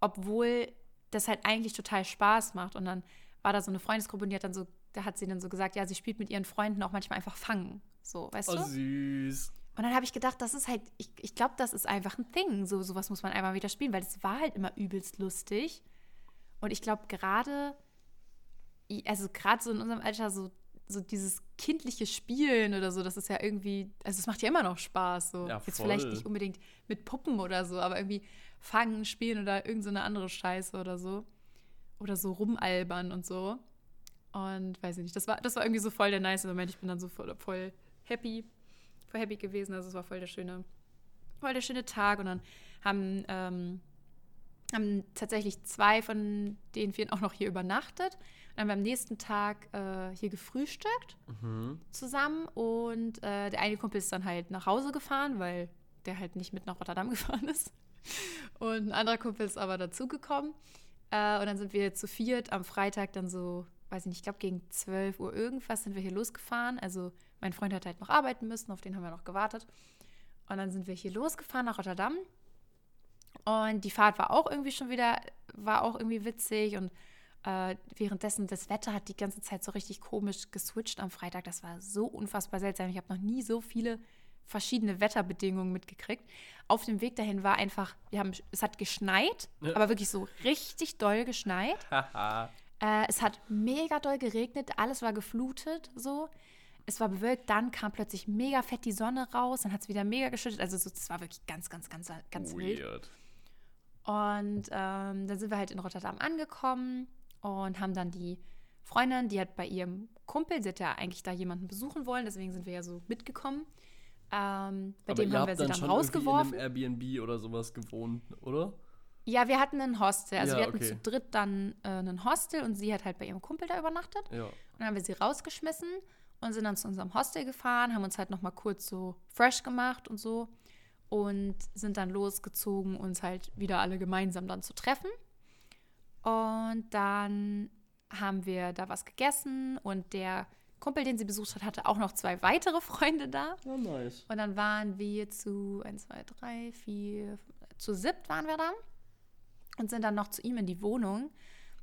obwohl das halt eigentlich total Spaß macht. Und dann war da so eine Freundesgruppe und die hat dann so, da hat sie dann so gesagt, ja, sie spielt mit ihren Freunden auch manchmal einfach fangen. So, weißt Oh, du? süß. Und dann habe ich gedacht, das ist halt, ich, ich glaube, das ist einfach ein Ding. So sowas muss man einmal wieder spielen, weil es war halt immer übelst lustig. Und ich glaube, gerade, also gerade so in unserem Alter, so, so dieses kindliche Spielen oder so, das ist ja irgendwie, also es macht ja immer noch Spaß. So. Ja, Jetzt vielleicht nicht unbedingt mit Puppen oder so, aber irgendwie fangen, spielen oder irgend so eine andere Scheiße oder so. Oder so rumalbern und so. Und weiß ich nicht, das war, das war irgendwie so voll der nice Moment. Ich bin dann so voll, voll happy, voll happy gewesen. Also es war voll der schöne, voll der schöne Tag. Und dann haben, ähm, haben tatsächlich zwei von den vier auch noch hier übernachtet. Und dann beim nächsten Tag äh, hier gefrühstückt Mhm. zusammen. Und äh, der eine Kumpel ist dann halt nach Hause gefahren, weil der halt nicht mit nach Rotterdam gefahren ist. Und ein anderer Kumpel ist aber dazugekommen. Äh, und dann sind wir zu viert am Freitag dann so, weiß ich nicht, ich glaube gegen 12 Uhr irgendwas sind wir hier losgefahren. Also mein Freund hat halt noch arbeiten müssen, auf den haben wir noch gewartet. Und dann sind wir hier losgefahren nach Rotterdam. Und die Fahrt war auch irgendwie schon wieder, war auch irgendwie witzig. Und äh, währenddessen, das Wetter hat die ganze Zeit so richtig komisch geswitcht am Freitag. Das war so unfassbar seltsam. Ich habe noch nie so viele verschiedene Wetterbedingungen mitgekriegt. Auf dem Weg dahin war einfach, wir haben, es hat geschneit, Ja. aber wirklich so richtig doll geschneit. Äh, es hat mega doll geregnet, alles war geflutet so. Es war bewölkt, dann kam plötzlich mega fett die Sonne raus, dann hat es wieder mega geschüttet. Also so, das war wirklich ganz, ganz, ganz, ganz wild. Weird. Und ähm, dann sind wir halt in Rotterdam angekommen und haben dann die Freundin, die hat bei ihrem Kumpel, sie hat ja eigentlich da jemanden besuchen wollen, deswegen sind wir ja so mitgekommen. Ähm, bei Aber dem haben wir sie dann dann rausgeworfen. in einem Airbnb oder sowas gewohnt, oder? Ja, wir hatten ein Hostel. Also Ja, wir hatten okay. zu dritt dann äh, ein Hostel und sie hat halt bei ihrem Kumpel da übernachtet. Ja. Und dann haben wir sie rausgeschmissen und sind dann zu unserem Hostel gefahren, haben uns halt noch mal kurz so fresh gemacht und so und sind dann losgezogen, uns halt wieder alle gemeinsam dann zu treffen. Und dann haben wir da was gegessen und der Kumpel, den sie besucht hat, hatte auch noch zwei weitere Freunde da. Ja, nice. Und dann waren wir zu 1, 2, 3, 4, zu siebt waren wir dann und sind dann noch zu ihm in die Wohnung.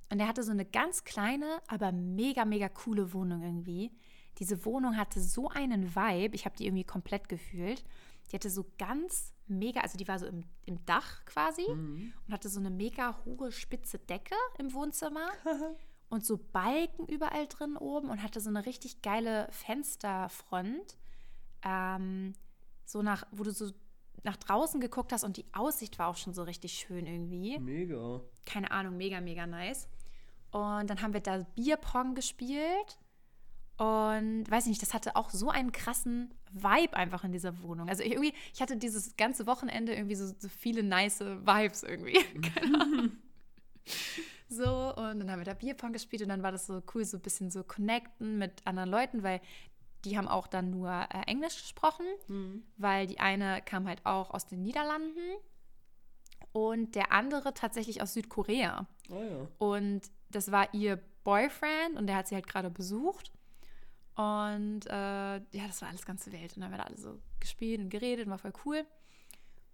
Und er hatte so eine ganz kleine, aber mega, mega coole Wohnung irgendwie. Diese Wohnung hatte so einen Vibe, ich habe die irgendwie komplett gefühlt. Die hatte so ganz mega, also die war so im, im Dach quasi Mhm. und hatte so eine mega hohe, spitze Decke im Wohnzimmer und so Balken überall drin oben und hatte so eine richtig geile Fensterfront. Ähm, so nach, wo du so nach draußen geguckt hast und die Aussicht war auch schon so richtig schön irgendwie. Mega. Keine Ahnung, mega, mega nice. Und dann haben wir da Bierpong gespielt. Und weiß ich nicht, das hatte auch so einen krassen Vibe einfach in dieser Wohnung. Also ich, irgendwie, ich hatte dieses ganze Wochenende irgendwie so, so viele nice Vibes irgendwie. Ahnung. So, und dann haben wir da Bierpong gespielt und dann war das so cool, so ein bisschen so connecten mit anderen Leuten, weil die haben auch dann nur äh, Englisch gesprochen, weil die eine kam halt auch aus den Niederlanden und der andere tatsächlich aus Südkorea. Ah ja. Und das war ihr Boyfriend und der hat sie halt gerade besucht. Und äh, ja, das war alles ganze Welt. Und dann haben wir da alle so gespielt und geredet und war voll cool.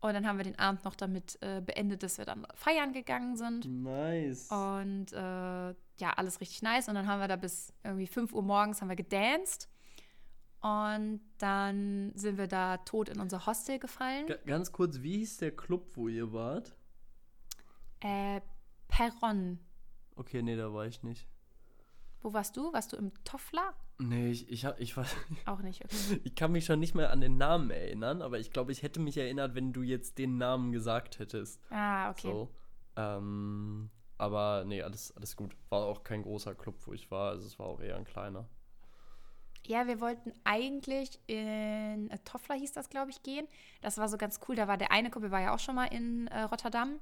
Und dann haben wir den Abend noch damit äh, beendet, dass wir dann feiern gegangen sind. Nice. Und äh, ja, alles richtig nice. Und dann haben wir da bis irgendwie 5 Uhr morgens haben wir gedanced. Und dann sind wir da tot in unser Hostel gefallen. Ga- Ganz kurz, wie hieß der Club, wo ihr wart? Äh, Perron. Okay, nee, da war ich nicht. Wo warst du? Warst du im Toffler? Nee, ich, ich, hab- ich, war, Auch nicht, okay. ich kann mich schon nicht mehr an den Namen erinnern, aber ich glaube, ich hätte mich erinnert, wenn du jetzt den Namen gesagt hättest. Ah, okay. So. Ähm, aber nee, alles, alles gut. War auch kein großer Club, wo ich war. Also es war auch eher ein kleiner. Ja, wir wollten eigentlich in äh, Toffler hieß das, glaube ich, gehen. Das war so ganz cool. Da war der eine Kumpel war ja auch schon mal in äh, Rotterdam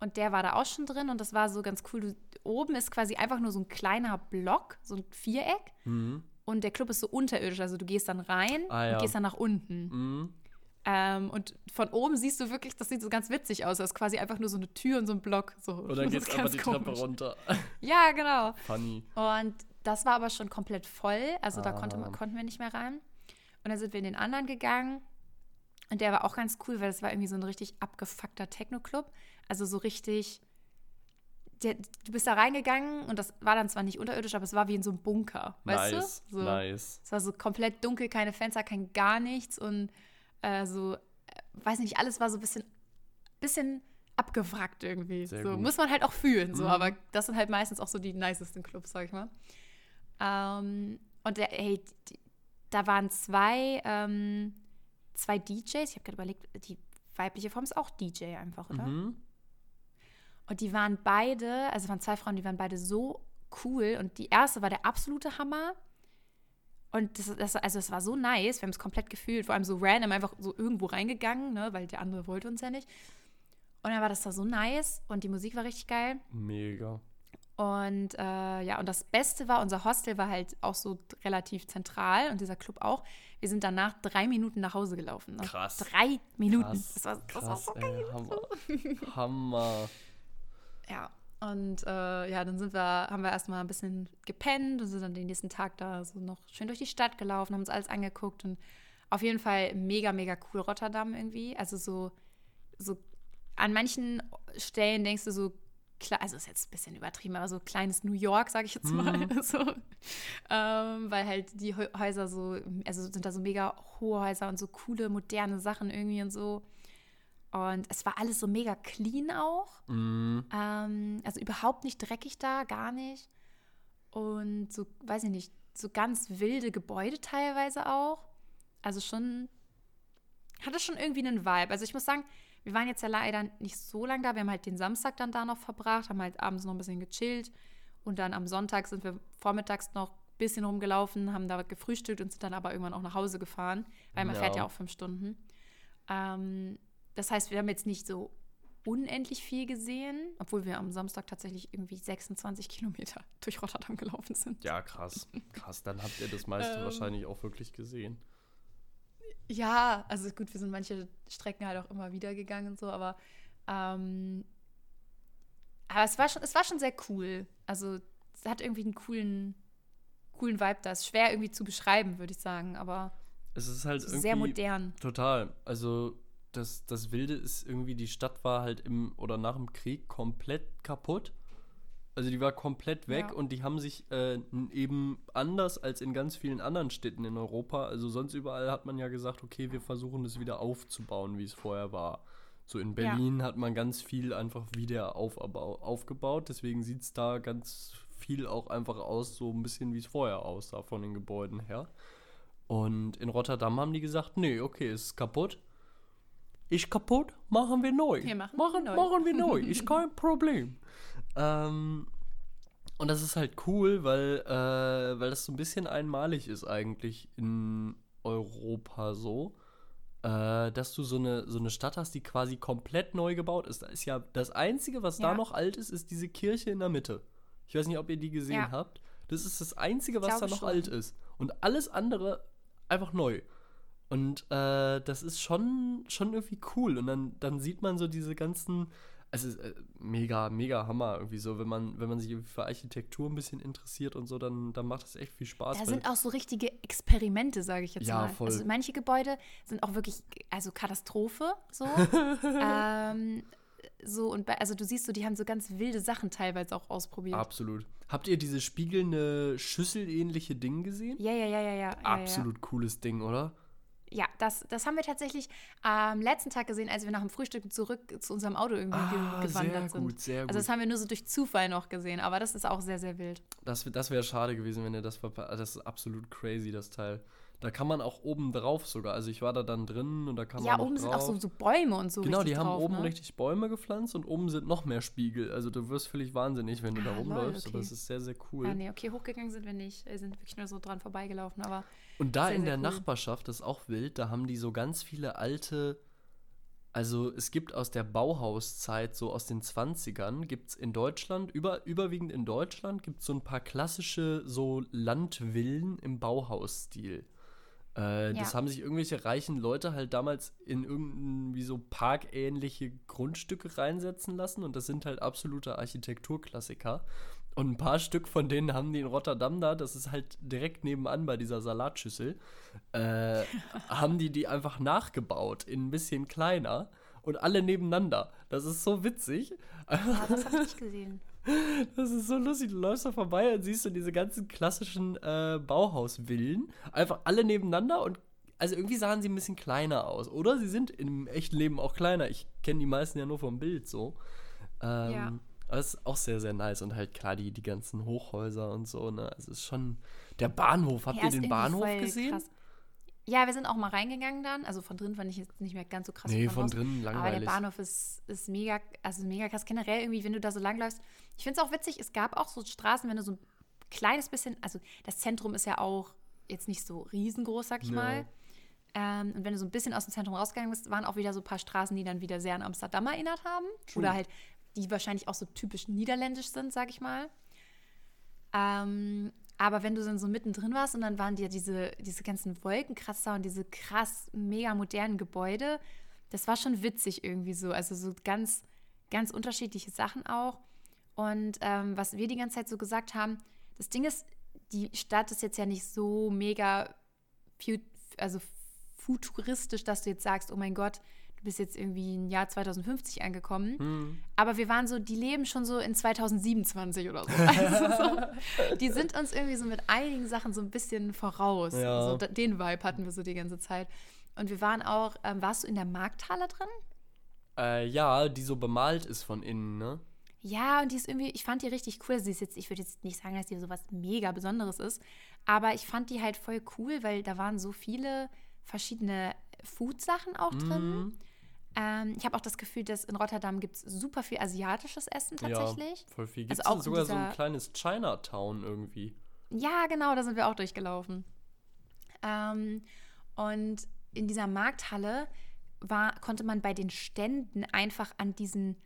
und der war da auch schon drin und das war so ganz cool. Du, oben ist quasi einfach nur so ein kleiner Block, so ein Viereck Mhm. und der Club ist so unterirdisch. Also du gehst dann rein Ah, ja. und gehst dann nach unten. Mhm. Ähm, und von oben siehst du wirklich, das sieht so ganz witzig aus. Das ist quasi einfach nur so eine Tür und so ein Block. So. Und dann geht's ist einfach die Treppe runter. Ja, genau. Funny. Und das war aber schon komplett voll. Also da konnte, Ah. man- konnten wir nicht mehr rein. Und dann sind wir in den anderen gegangen. Und der war auch ganz cool, weil das war irgendwie so ein richtig abgefuckter Techno-Club. Also so richtig. Der, du bist da reingegangen und das war dann zwar nicht unterirdisch, aber es war wie in so einem Bunker. Weißt nice, du? So, nice. Es war so komplett dunkel, keine Fenster, kein gar nichts. Und äh, so, äh, weiß nicht, alles war so ein bisschen, bisschen abgewrackt irgendwie. Sehr so gut. muss man halt auch fühlen. So, Mhm. aber das sind halt meistens auch so die nicesten Clubs, sag ich mal. Ähm, und der, ey, die, da waren zwei, ähm, zwei DJs. Ich habe gerade überlegt, die weibliche Form ist auch DJ einfach, oder? Mhm. Und die waren beide, also waren zwei Frauen, die waren beide so cool. Und die erste war der absolute Hammer. Und das, das, also es war so nice, wir haben es komplett gefühlt, vor allem so random, einfach so irgendwo reingegangen, ne, weil der andere wollte uns ja nicht. Und dann war das da so nice und die Musik war richtig geil. Mega. Und äh, ja, und das Beste war, unser Hostel war halt auch so relativ zentral und dieser Club auch. Wir sind danach drei Minuten nach Hause gelaufen. Ne? Krass. Drei Minuten. Krass, Das war, das war krass, so ey, geil. Hammer. Hammer. Ja, und äh, ja, dann sind wir, haben wir erstmal ein bisschen gepennt und sind dann den nächsten Tag da so noch schön durch die Stadt gelaufen, haben uns alles angeguckt und auf jeden Fall mega, mega cool Rotterdam irgendwie. Also so, so an manchen Stellen denkst du so, also ist jetzt ein bisschen übertrieben, aber so kleines New York, sage ich jetzt mal. So, ähm, weil halt die Hä- Häuser so, also sind da so mega hohe Häuser und so coole, moderne Sachen irgendwie und so. Und es war alles so mega clean auch. Mhm. Ähm, also überhaupt nicht dreckig da, gar nicht. Und so, weiß ich nicht, so ganz wilde Gebäude teilweise auch. Also schon, hatte schon irgendwie einen Vibe. Also ich muss sagen, wir waren jetzt ja leider nicht so lange da. Wir haben halt den Samstag dann da noch verbracht, haben halt abends noch ein bisschen gechillt. Und dann am Sonntag sind wir vormittags noch ein bisschen rumgelaufen, haben da gefrühstückt und sind dann aber irgendwann auch nach Hause gefahren, weil man Ja. fährt ja auch fünf Stunden. Ähm, das heißt, wir haben jetzt nicht so unendlich viel gesehen, obwohl wir am Samstag tatsächlich irgendwie 26 Kilometer durch Rotterdam gelaufen sind. Ja, krass. Krass, dann habt ihr das meiste Ähm. wahrscheinlich auch wirklich gesehen. Ja, also gut, wir sind manche Strecken halt auch immer wieder gegangen und so, aber, ähm, aber es war schon, es war schon sehr cool. Also es hat irgendwie einen coolen, coolen Vibe da. Ist schwer irgendwie zu beschreiben, würde ich sagen, aber Es ist halt irgendwie sehr modern. Total. Also das, das Wilde ist irgendwie, die Stadt war halt im oder nach dem Krieg komplett kaputt. Also die war komplett weg Ja. und die haben sich äh, eben anders als in ganz vielen anderen Städten in Europa, also sonst überall hat man ja gesagt, okay, wir versuchen das wieder aufzubauen, wie es vorher war. So in Ja. Berlin hat man ganz viel einfach wieder aufgebaut, deswegen sieht es da ganz viel auch einfach aus, so ein bisschen wie es vorher aussah von den Gebäuden her. Und in Rotterdam haben die gesagt, nee, okay, es ist kaputt. Ist kaputt, machen wir neu. Wir machen machen, neu. machen wir neu, ist kein Problem. Ähm, und das ist halt cool, weil, äh, weil das so ein bisschen einmalig ist eigentlich in Europa so, äh, dass du so eine, so eine Stadt hast, die quasi komplett neu gebaut ist. Da ist ja das Einzige, was da Ja. noch alt ist, ist diese Kirche in der Mitte. Ich weiß nicht, ob ihr die gesehen Ja. habt. Das ist das Einzige, was da noch schon. alt ist. Und alles andere einfach neu. Und äh, das ist schon, schon irgendwie cool. Und dann, dann sieht man so diese ganzen, es ist, äh, mega, mega Hammer irgendwie so, wenn man, wenn man sich für Architektur ein bisschen interessiert und so, dann, dann macht das echt viel Spaß. Da sind auch so richtige Experimente, sage ich jetzt Ja, mal. voll. Also manche Gebäude sind auch wirklich, also Katastrophe, so. ähm, so und bei, also du siehst so, die haben so ganz wilde Sachen teilweise auch ausprobiert. Absolut. Habt ihr diese spiegelnde Schüsselähnliche Ding gesehen? Ja, ja, ja, ja, ja. ja, Absolut cooles Ding, oder? Ja, das, das haben wir tatsächlich am letzten Tag gesehen, als wir nach dem Frühstück zurück zu unserem Auto irgendwie ge gewandert Ah, sehr sind. gut, sehr gut. Also das haben wir nur so durch Zufall noch gesehen, aber das ist auch sehr, sehr wild. Das, das wäre schade gewesen, wenn ihr das verpasst. Das ist absolut crazy, das Teil. Da kann man auch oben drauf sogar. Also ich war da dann drin und da kann Ja, man noch oben sind drauf. auch so, so Bäume und so. Genau, die haben drauf, oben ne? richtig Bäume gepflanzt und oben sind noch mehr Spiegel. Also du wirst völlig wahnsinnig, wenn du da Ah, lol, rumläufst. okay. Aber es ist sehr, sehr cool. Ja, nee, okay, hochgegangen sind wir nicht. Wir sind wirklich nur so dran vorbeigelaufen, aber Und da Sehr, in der cool. Nachbarschaft, das ist auch wild, da haben die so ganz viele alte, also es gibt aus der Bauhauszeit, so aus den 20ern, gibt es in Deutschland, über, überwiegend in Deutschland, gibt es so ein paar klassische so Landvillen im Bauhausstil. Äh, Das Ja. haben sich irgendwelche reichen Leute halt damals in irgendwie so parkähnliche Grundstücke reinsetzen lassen und das sind halt absolute Architekturklassiker. Und ein paar Stück von denen haben die in Rotterdam da, das ist halt direkt nebenan bei dieser Salatschüssel, äh, haben die die einfach nachgebaut in ein bisschen kleiner und alle nebeneinander. Das ist so witzig. ah, das habe ich nicht gesehen. Das ist so lustig. Du läufst da vorbei und siehst so diese ganzen klassischen äh, Bauhausvillen. Einfach alle nebeneinander und also irgendwie sahen sie ein bisschen kleiner aus. Oder sie sind im echten Leben auch kleiner. Ich kenne die meisten ja nur vom Bild so. Ähm, Ja. Aber es ist auch sehr, sehr nice. Und halt klar, die, die ganzen Hochhäuser und so, ne? Also es ist schon. Der Bahnhof, habt Ja, ihr den Bahnhof gesehen? krass. Ja, wir sind auch mal reingegangen dann. Also von drin fand ich jetzt nicht mehr ganz so krass. Nee, von draußen. drinnen Aber der langweilig. Bahnhof ist, ist mega, also mega krass. Generell irgendwie, wenn du da so langläufst. Ich finde es auch witzig, es gab auch so Straßen, wenn du so ein kleines bisschen, also das Zentrum ist ja auch jetzt nicht so riesengroß, sag ich Ja. mal. Ähm, und wenn du so ein bisschen aus dem Zentrum rausgegangen bist, waren auch wieder so ein paar Straßen, die dann wieder sehr an Amsterdam erinnert haben. True. Oder halt, die wahrscheinlich auch so typisch niederländisch sind, sag ich mal. Ähm, aber wenn du dann so mittendrin warst und dann waren dir diese, diese ganzen Wolkenkratzer und diese krass mega modernen Gebäude, das war schon witzig irgendwie so. Also so ganz, ganz unterschiedliche Sachen auch. Und ähm, was wir die ganze Zeit so gesagt haben, das Ding ist, die Stadt ist jetzt ja nicht so mega also futuristisch, dass du jetzt sagst, oh mein Gott, du bist jetzt irgendwie im Jahr 2050 angekommen. Hm. Aber wir waren so, die leben schon so in 2027 oder so. Also so die sind uns irgendwie so mit einigen Sachen so ein bisschen voraus. Ja. So, den Vibe hatten wir so die ganze Zeit. Und wir waren auch, ähm, warst du in der Markthalle drin? Äh, ja, die so bemalt ist von innen, ne? Ja, und die ist irgendwie, ich fand die richtig cool. Sie ist jetzt, ich würde jetzt nicht sagen, dass die so was mega Besonderes ist, aber ich fand die halt voll cool, weil da waren so viele verschiedene Food-Sachen auch drin. Mhm. Ähm, ich habe auch das Gefühl, dass in Rotterdam gibt es super viel asiatisches Essen tatsächlich. Ja, voll viel. Also Gibt auch es in sogar so ein kleines Chinatown irgendwie? Ja, genau, da sind wir auch durchgelaufen. Ähm, und in dieser Markthalle war, konnte man bei den Ständen einfach an diesen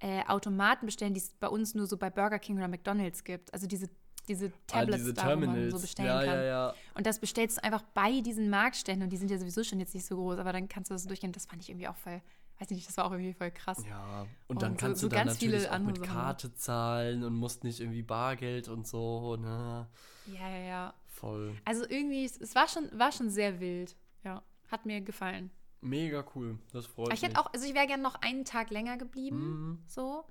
äh, Automaten bestellen, die es bei uns nur so bei Burger King oder McDonalds gibt. Also diese, diese Tablets ah, diese da, wo man so bestellen ja, kann. ja, ja. Und das bestellst du einfach bei diesen Marktständen und die sind ja sowieso schon jetzt nicht so groß, aber dann kannst du das durchgehen. Das fand ich irgendwie auch voll, weiß nicht, das war auch irgendwie voll krass. Ja, und dann Und so- kannst so du dann ganz viele natürlich auch mit Sachen. Karte zahlen und musst nicht irgendwie Bargeld und so, ne? Ja, ja, ja. Voll. Also irgendwie, es, war, schon, war schon sehr wild. Ja, hat mir gefallen. Mega cool. Das freut Aber ich mich. hätte auch, also ich wäre gerne noch einen Tag länger geblieben, Mhm. so.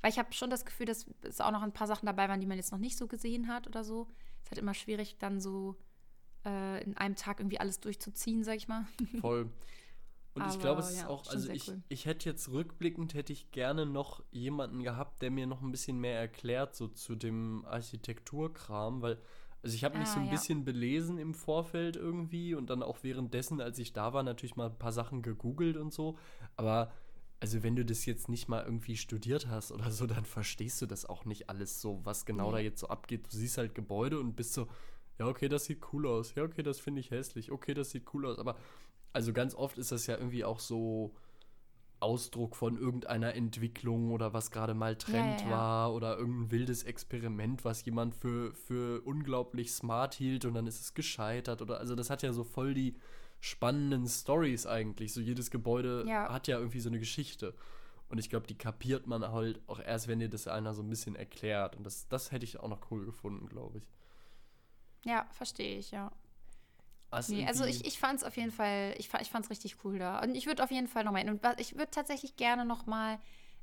Weil ich habe schon das Gefühl, dass es auch noch ein paar Sachen dabei waren, die man jetzt noch nicht so gesehen hat oder so. Es ist halt immer schwierig, dann so äh, in einem Tag irgendwie alles durchzuziehen, sag ich mal. Voll. Und ich Aber glaube, es ist ja, auch, schon also ich, cool. ich hätte jetzt rückblickend, hätte ich gerne noch jemanden gehabt, der mir noch ein bisschen mehr erklärt, so zu dem Architekturkram, weil, also ich habe mich Ah, so ein ja. bisschen belesen im Vorfeld irgendwie und dann auch währenddessen, als ich da war, natürlich mal ein paar Sachen gegoogelt und so, aber also wenn du das jetzt nicht mal irgendwie studiert hast oder so, dann verstehst du das auch nicht alles so, was genau Nee. da jetzt so abgeht. Du siehst halt Gebäude und bist so, ja, okay, das sieht cool aus. Ja, okay, das finde ich hässlich. Okay, das sieht cool aus. Aber also ganz oft ist das ja irgendwie auch so Ausdruck von irgendeiner Entwicklung oder was gerade mal Trend ja, ja. war oder irgendein wildes Experiment, was jemand für, für unglaublich smart hielt und dann ist es gescheitert oder also das hat ja so voll die spannenden Stories eigentlich. So jedes Gebäude Ja. hat ja irgendwie so eine Geschichte. Und ich glaube, die kapiert man halt auch erst, wenn dir das einer so ein bisschen erklärt. Und das, das hätte ich auch noch cool gefunden, glaube ich. Ja, verstehe ich, ja. Also Nee, also ich, ich fand es auf jeden Fall, ich, ich fand es richtig cool da. Und ich würde auf jeden Fall nochmal hin. Und ich würde tatsächlich gerne nochmal,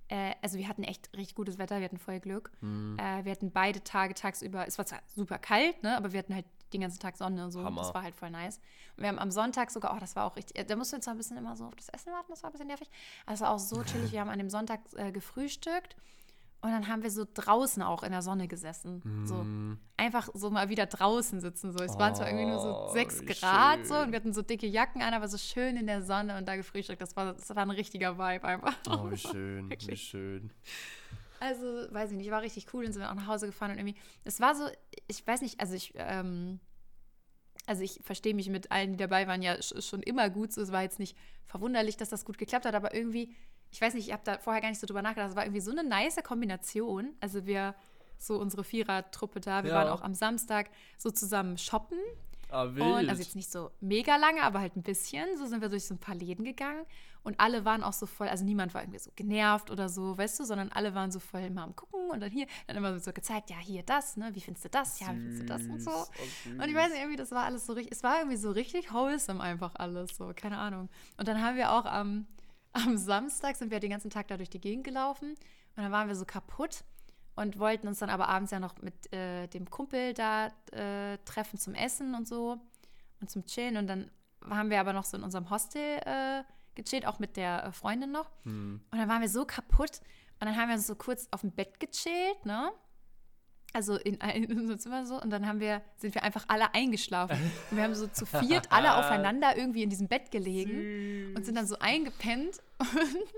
äh, also wir hatten echt richtig gutes Wetter, wir hatten voll Glück. Hm. Äh, wir hatten beide Tage tagsüber, es war zwar super kalt, ne, aber wir hatten halt den ganzen Tag Sonne und so. Hammer. Das war halt voll nice. Und wir haben am Sonntag sogar, oh, das war auch richtig, äh, da mussten wir zwar ein bisschen immer so auf das Essen warten, das war ein bisschen nervig. Aber es war auch so chillig. Wir haben an dem Sonntag äh, gefrühstückt Und dann haben wir so draußen auch in der Sonne gesessen. So Mm. einfach so mal wieder draußen sitzen. So. Es waren zwar irgendwie nur so Oh, sechs Grad so und wir hatten so dicke Jacken an, aber so schön in der Sonne und da gefrühstückt. Das war, das war ein richtiger Vibe einfach. Oh, wie schön, wie schön. Also, weiß ich nicht, war richtig cool. Dann sind wir auch nach Hause gefahren und irgendwie, es war so, ich weiß nicht, also ich, ähm, also ich verstehe mich mit allen, die dabei waren, ja sch- schon immer gut. So, es war jetzt nicht verwunderlich, dass das gut geklappt hat, aber irgendwie, ich weiß nicht, ich habe da vorher gar nicht so drüber nachgedacht. Es war irgendwie so eine nice Kombination. Also wir, so unsere Vierer-Truppe da, wir Ja. waren auch am Samstag so zusammen shoppen. Ah. Und also jetzt nicht so mega lange, aber halt ein bisschen. So sind wir durch so ein paar Läden gegangen. Und alle waren auch so voll, also niemand war irgendwie so genervt oder so, weißt du, sondern alle waren so voll immer am Gucken und dann hier, dann immer so gezeigt, ja, hier das, ne, wie findest du das? Ja, wie findest du das und so. Oh, Und ich weiß nicht, irgendwie, das war alles so richtig, es war irgendwie so richtig wholesome einfach alles, so, keine Ahnung. Und dann haben wir auch am, am Samstag sind wir den ganzen Tag da durch die Gegend gelaufen und dann waren wir so kaputt und wollten uns dann aber abends ja noch mit äh, dem Kumpel da äh, treffen zum Essen und so und zum Chillen und dann haben wir aber noch so in unserem Hostel äh, gechillt, auch mit der äh, Freundin noch. Hm. Und dann waren wir so kaputt und dann haben wir uns so kurz auf dem Bett gechillt, ne? Also in, in unserem Zimmer so und dann haben wir, sind wir einfach alle eingeschlafen. Und wir haben so zu viert alle aufeinander irgendwie in diesem Bett gelegen und sind dann so eingepennt.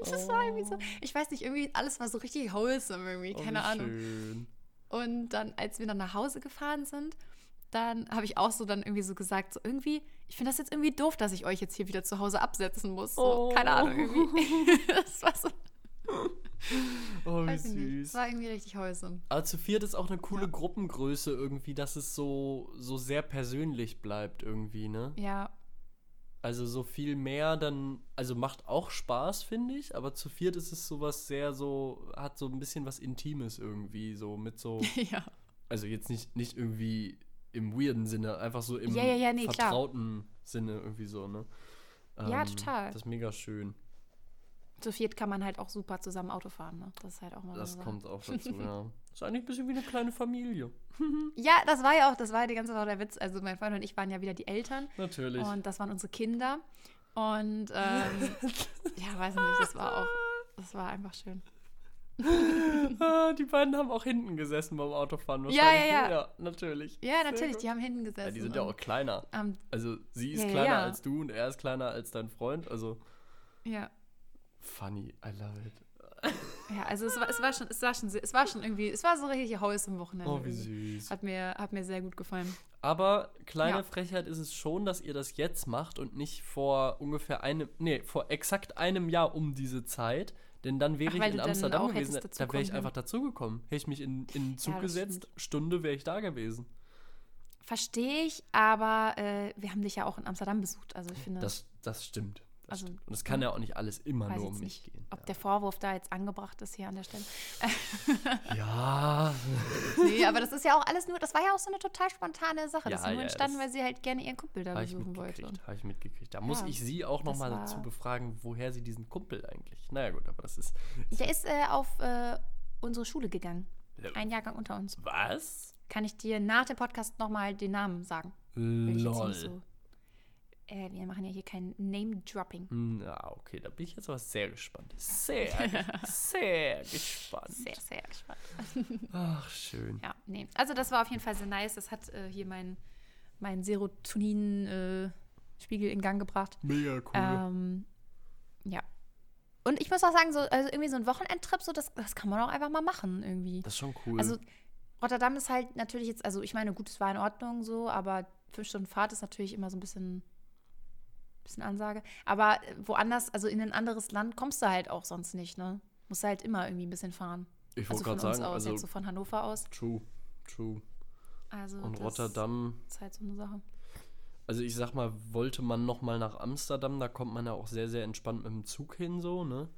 Und das war irgendwie so, ich weiß nicht, irgendwie alles war so richtig wholesome irgendwie, Oh, keine wie Ahnung. Schön. Und dann, als wir dann nach Hause gefahren sind, dann habe ich auch so dann irgendwie so gesagt, so irgendwie, ich finde das jetzt irgendwie doof, dass ich euch jetzt hier wieder zu Hause absetzen muss. So, keine Ahnung, irgendwie. das war so, Oh, wie süß. Das war irgendwie richtig wholesome. Aber zu viert ist auch eine coole Ja. Gruppengröße irgendwie, dass es so, so sehr persönlich bleibt irgendwie, ne? Ja, Also so viel mehr dann, also macht auch Spaß, finde ich, aber zu viert ist es sowas sehr so, hat so ein bisschen was Intimes irgendwie, so mit so, ja. also jetzt nicht, nicht irgendwie im weirden Sinne, einfach so im Ja, ja, ja, nee, klar. vertrauten Sinne irgendwie so, ne? Ja, total. Das ist mega schön. Zu viert kann man halt auch super zusammen Auto fahren, ne? Das ist halt auch mal Das so. kommt auch dazu, ja. Ist eigentlich ein bisschen wie eine kleine Familie. Ja, das war ja auch, das war ja die ganze Zeit der Witz. Also mein Freund und ich waren ja wieder die Eltern Natürlich. und das waren unsere Kinder. Und ähm, ja, weiß nicht, das war auch, das war einfach schön. Ah, die beiden haben auch hinten gesessen beim Autofahren. Ja, ja, wahrscheinlich, ja. ne? Ja, natürlich. Ja, Sehr natürlich, gut. die haben hinten gesessen. Ja, die sind ja auch kleiner. ähm, Also sie ist Ja, ja, kleiner ja. als du und er ist kleiner als dein Freund. Also ja. Funny, I love it. Ja, also es war, es war schon, es war schon, es war schon irgendwie, es war so richtig Haus im Wochenende. Oh, wie süß. Hat mir, hat mir sehr gut gefallen. Aber kleine Ja. Frechheit ist es schon, dass ihr das jetzt macht und nicht vor ungefähr einem, nee, vor exakt einem Jahr um diese Zeit. Denn dann wäre Ach, ich in Amsterdam gewesen. Da wäre ich einfach dazugekommen. Hätte ich mich in, in den Zug Ja, gesetzt, Stunde wäre ich da gewesen. Verstehe ich, aber äh, wir haben dich ja auch in Amsterdam besucht. Also ich finde, Das, das stimmt. Das Also, stimmt. Und es kann ja auch nicht alles immer nur um mich nicht, gehen. ob der Vorwurf da jetzt angebracht ist hier an der Stelle. Ja. nee, aber das ist ja auch alles nur, das war ja auch so eine total spontane Sache. das Ja, ist nur ja, entstanden, das- weil sie halt gerne ihren Kumpel da besuchen wollte. habe ich mitgekriegt. Da muss Ja, ich sie auch noch das mal war- dazu befragen, woher sie diesen Kumpel eigentlich. Naja gut, aber das ist. Der ist äh, auf äh, unsere Schule gegangen. Ja. Ein Jahrgang unter uns. Was? Kann ich dir nach dem Podcast nochmal den Namen sagen? Lol. so- Äh, wir machen ja hier kein Name-Dropping. Hm, Ja, okay, da bin ich jetzt aber sehr gespannt. Sehr, sehr gespannt. Sehr, sehr gespannt. Ach, schön. Ja, nee. Also das war auf jeden Fall sehr nice. Das hat äh, hier mein, mein Serotonin-Spiegel in Gang gebracht. Mega cool. Ähm, ja. Und ich muss auch sagen, so, also irgendwie so ein Wochenendtrip, so, das, das kann man auch einfach mal machen irgendwie. das ist schon cool. Also Rotterdam ist halt natürlich jetzt, also ich meine, gut, es war in Ordnung so, aber fünf Stunden Fahrt ist natürlich immer so ein bisschen, bisschen Ansage. Aber äh, woanders, also in ein anderes Land kommst du halt auch sonst nicht, ne? Musst du halt immer irgendwie ein bisschen fahren. ich Also wollte von gerade sagen, aus, also jetzt so von Hannover aus. true, true. Also Und das Rotterdam, ist halt so eine Sache. also ich sag mal, wollte man noch mal nach Amsterdam, da kommt man ja auch sehr, sehr entspannt mit dem Zug hin, so, ne?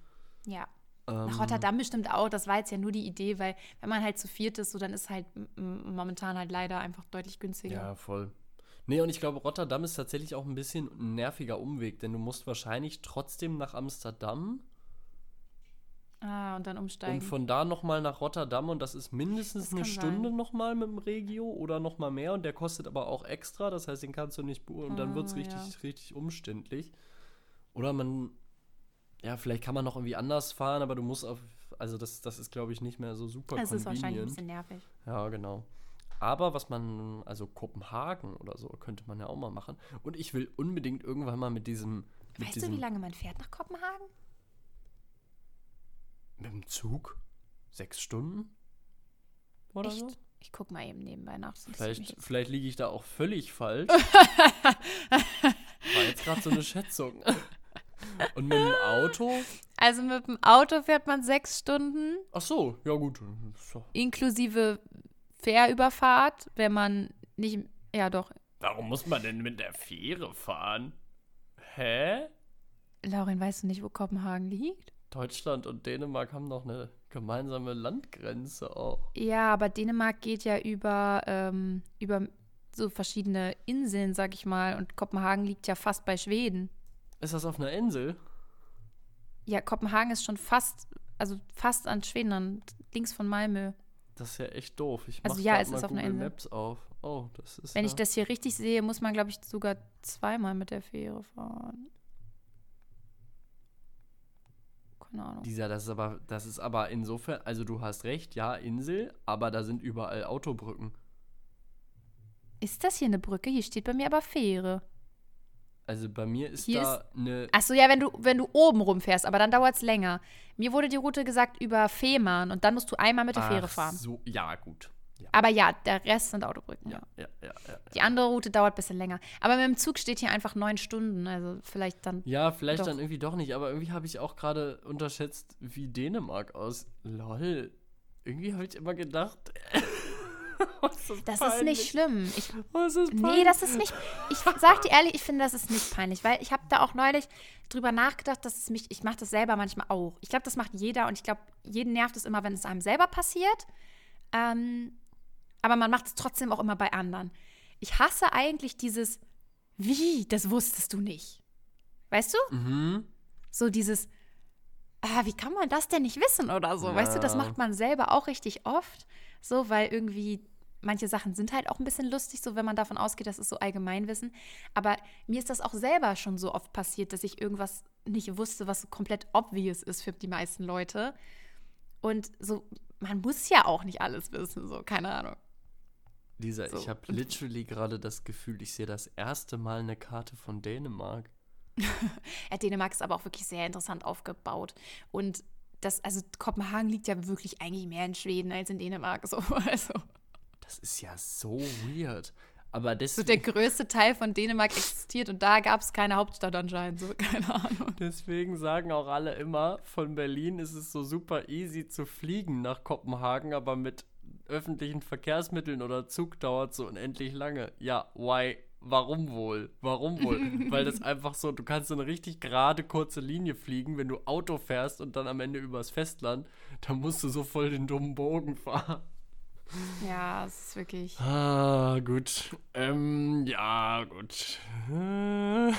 Ja. Ähm, Nach Rotterdam bestimmt auch. Das war jetzt ja nur die Idee, weil wenn man halt zu viert ist, so dann ist halt momentan halt leider einfach deutlich günstiger. Ja, voll. Nee, und ich glaube, Rotterdam ist tatsächlich auch ein bisschen ein nerviger Umweg, denn du musst wahrscheinlich trotzdem nach Amsterdam Ah, und dann umsteigen. und von da nochmal nach Rotterdam und das ist mindestens Das eine Stunde nochmal mit dem Regio oder nochmal mehr und der kostet aber auch extra, das heißt, den kannst du nicht bu- und dann wird es Ah, richtig, ja. richtig umständlich. Oder man, ja, vielleicht kann man noch irgendwie anders fahren, aber du musst auf also das, das ist, glaube ich, nicht mehr so super Das ist wahrscheinlich ein bisschen nervig. Ja, genau. Aber was man, also Kopenhagen oder so, könnte man ja auch mal machen. Und ich will unbedingt irgendwann mal mit diesem, mit Weißt du, diesem, wie lange man fährt nach Kopenhagen? mit dem Zug? Sechs Stunden? Oder Echt? so? Ich guck mal eben nebenbei nach. Vielleicht, vielleicht liege ich da auch völlig falsch. War jetzt gerade so eine Schätzung. Und mit dem Auto? Also mit dem Auto fährt man sechs Stunden, Ach so, ja gut. Inklusive Fährüberfahrt, wenn man nicht. Ja, doch. Warum muss man denn mit der Fähre fahren? Hä? Laurin, weißt du nicht, wo Kopenhagen liegt? Deutschland und Dänemark haben doch eine gemeinsame Landgrenze auch. Ja, aber Dänemark geht ja über, ähm, über so verschiedene Inseln, sag ich mal. Und Kopenhagen liegt ja fast bei Schweden. Ist das auf einer Insel? Ja, Kopenhagen ist schon fast, also fast an Schweden, an, links von Malmö. Das ist ja echt doof. Ich Also ja, es mal ist auf einer Google Insel. Maps auf. Oh, das ist Wenn ja, ich das hier richtig sehe, muss man, glaube ich, sogar zweimal mit der Fähre fahren. Keine Ahnung. Dieser, das ist aber, das ist aber insofern, also du hast recht, ja, Insel, aber da sind überall Autobrücken. Ist das hier eine Brücke? Hier steht bei mir aber Fähre. Also bei mir ist Hier da eine. Achso, ja, wenn du, wenn du oben rumfährst, aber dann dauert es länger. Mir wurde die Route gesagt über Fehmarn und dann musst du einmal mit der Fähre Ach fahren. So, ja, gut. Ja, Aber ja, der Rest sind Autobrücken. ja, ja, ja. Ja, Die andere Route dauert ein bisschen länger. Aber mit dem Zug steht hier einfach neun Stunden. Also vielleicht dann. ja vielleicht Doch. dann irgendwie doch nicht, aber irgendwie habe ich auch gerade unterschätzt, wie Dänemark aus. Lol. Irgendwie habe ich immer gedacht. was ist Das ist nicht schlimm. Ich, Was ist nee, das ist nicht. Ich sag dir ehrlich, ich finde, das ist nicht peinlich, weil ich habe da auch neulich drüber nachgedacht, dass es mich. Ich mache das selber manchmal auch. Ich glaube, das macht jeder und ich glaube, jeden nervt es immer, wenn es einem selber passiert. Ähm, aber man macht es trotzdem auch immer bei anderen. Ich hasse eigentlich dieses, wie, das wusstest du nicht. Weißt du? Mhm. So dieses, ah, wie kann man das denn nicht wissen oder so? Weißt du, das Ja. macht man selber auch richtig oft. So, weil irgendwie manche Sachen sind halt auch ein bisschen lustig, so wenn man davon ausgeht, das ist so Allgemeinwissen. Aber mir ist das auch selber schon so oft passiert, dass ich irgendwas nicht wusste, was so komplett obvious ist für die meisten Leute. Und so, man muss ja auch nicht alles wissen, so, keine Ahnung. Lisa, So, ich habe literally gerade das Gefühl, ich sehe das erste Mal eine Karte von Dänemark. Ja, Dänemark ist aber auch wirklich sehr interessant aufgebaut. Und das, also Kopenhagen liegt ja wirklich eigentlich mehr in Schweden als in Dänemark. So, also, Das ist ja so weird. Aber so deswegen, der größte Teil von Dänemark existiert und da gab es keine Hauptstadt anscheinend. So, keine Ahnung. deswegen sagen auch alle immer, von Berlin ist es so super easy zu fliegen nach Kopenhagen, aber mit öffentlichen Verkehrsmitteln oder Zug dauert so unendlich lange. Ja, why? Warum wohl? Warum wohl? Weil das einfach so, du kannst so eine richtig gerade kurze Linie fliegen, wenn du Auto fährst und dann am Ende übers Festland, dann musst du so voll den dummen Bogen fahren. Ja, es ist wirklich. Ah, gut. Ähm, ja, gut. Da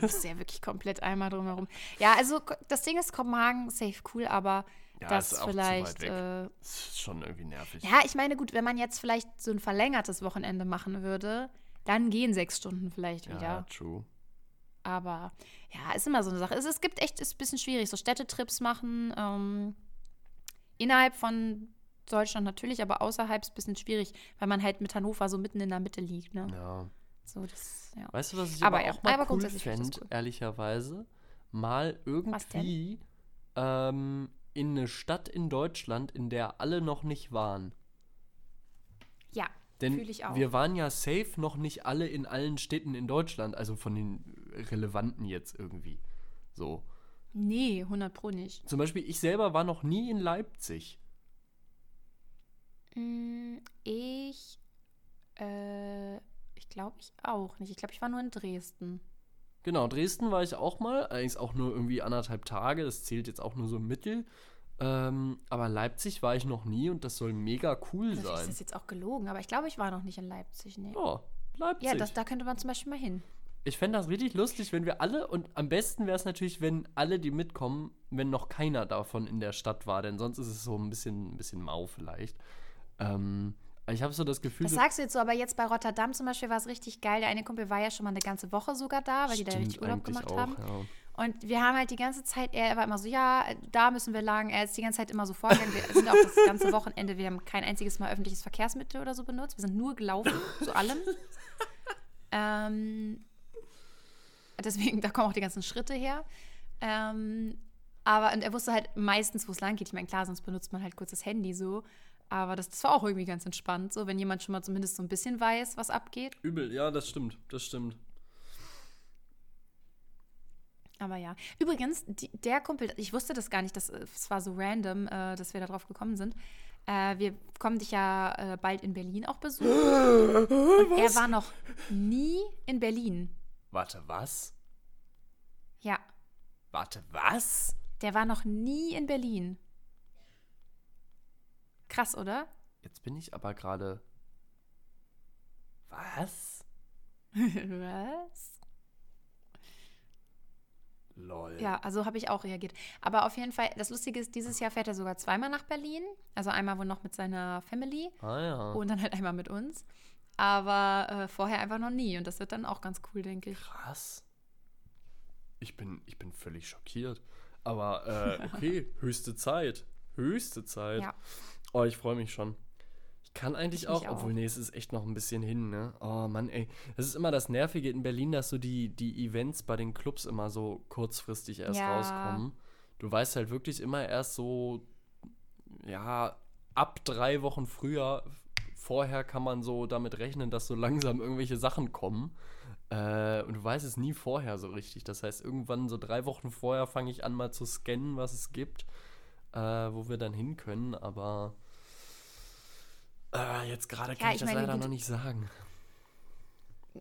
bist du ja wirklich komplett einmal drumherum. Ja, also das Ding ist Kopenhagen safe cool, aber Ja, das ist vielleicht. weit weg. Äh, Das ist schon irgendwie nervig. ja, ich meine, gut, wenn man jetzt vielleicht so ein verlängertes Wochenende machen würde, dann gehen sechs Stunden vielleicht wieder. Ja, true. Aber ja, ist immer so eine Sache. Es, es gibt echt, ist ein bisschen schwierig, so Städtetrips machen. Ähm, innerhalb von Deutschland natürlich, aber außerhalb ist ein bisschen schwierig, weil man halt mit Hannover so mitten in der Mitte liegt. Ne? Ja. So, das, ja. Weißt du, was ich Aber aber, auch mal aber cool fände, cool. ehrlicherweise? Mal irgendwie ähm, in eine Stadt in Deutschland, in der alle noch nicht waren. ja, Denn wir waren ja safe noch nicht alle in allen Städten in Deutschland, also von den relevanten jetzt irgendwie. So. nee, 100 Pro nicht. Zum Beispiel, ich selber war noch nie in Leipzig. Mm, Ich, äh, ich glaube ich auch nicht. Ich glaube, ich war nur in Dresden. Genau, Dresden war ich auch mal, allerdings auch nur irgendwie anderthalb Tage, das zählt jetzt auch nur so im Mittel. Ähm, aber Leipzig war ich noch nie und das soll mega cool Vielleicht ist sein. das jetzt auch gelogen, aber ich glaube, ich war noch nicht in Leipzig. Nee. Ja, Leipzig. Ja, das, da könnte man zum Beispiel mal hin. ich fände das richtig lustig, wenn wir alle, und am besten wäre es natürlich, wenn alle, die mitkommen, wenn noch keiner davon in der Stadt war, denn sonst ist es so ein bisschen, ein bisschen mau vielleicht. Ähm, ich habe so das Gefühl, Das sagst du jetzt so, aber jetzt bei Rotterdam zum Beispiel war es richtig geil. Der eine Kumpel war ja schon mal eine ganze Woche sogar da, weil die da richtig Urlaub gemacht auch, haben. Ja. Und wir haben halt die ganze Zeit, er war immer so, ja, da müssen wir lang. Er ist die ganze Zeit immer so vorgegangen. Wir sind auch das ganze Wochenende, wir haben kein einziges Mal öffentliches Verkehrsmittel oder so benutzt. Wir sind nur gelaufen, zu allem. ähm, deswegen, da kommen auch die ganzen Schritte her. Ähm, aber und er wusste halt meistens, wo es lang geht. Ich meine, klar, sonst benutzt man halt kurz das Handy so. Aber das, das war auch irgendwie ganz entspannt, so wenn jemand schon mal zumindest so ein bisschen weiß, was abgeht. Übel, ja, das stimmt, das stimmt. Aber ja. Übrigens, die, der Kumpel, ich wusste das gar nicht, das, das war so random, äh, dass wir da drauf gekommen sind. Äh, wir kommen dich ja äh, bald in Berlin auch besuchen. Und er war noch nie in Berlin. Warte, was? Ja, Warte, was? der war noch nie in Berlin. Krass, oder? Jetzt bin ich aber gerade. Was? Was? Lol. Ja, also habe ich auch reagiert. Aber auf jeden Fall, das Lustige ist, dieses Jahr fährt er sogar zweimal nach Berlin. Also einmal wohl noch mit seiner Family Ah ja. und dann halt einmal mit uns. Aber äh, vorher einfach noch nie. Und das wird dann auch ganz cool, denke ich. Krass. Ich bin, ich bin völlig schockiert. Aber äh, okay, höchste Zeit. Höchste Zeit. Ja. Oh, ich freue mich schon. Kann eigentlich Ich auch, auch. obwohl, nee, es ist echt noch ein bisschen hin, ne? Oh Mann, ey. Das ist immer das Nervige in Berlin, dass so die, die Events bei den Clubs immer so kurzfristig erst Ja. rauskommen. Du weißt halt wirklich immer erst so, ja, ab drei Wochen früher, vorher kann man so damit rechnen, dass so langsam irgendwelche Sachen kommen. Äh, und du weißt es nie vorher so richtig. Das heißt, irgendwann so drei Wochen vorher fange ich an, mal zu scannen, was es gibt, äh, wo wir dann hin können. Aber äh, jetzt gerade kann Ja, ich, ich das meine, leider gut. noch nicht sagen.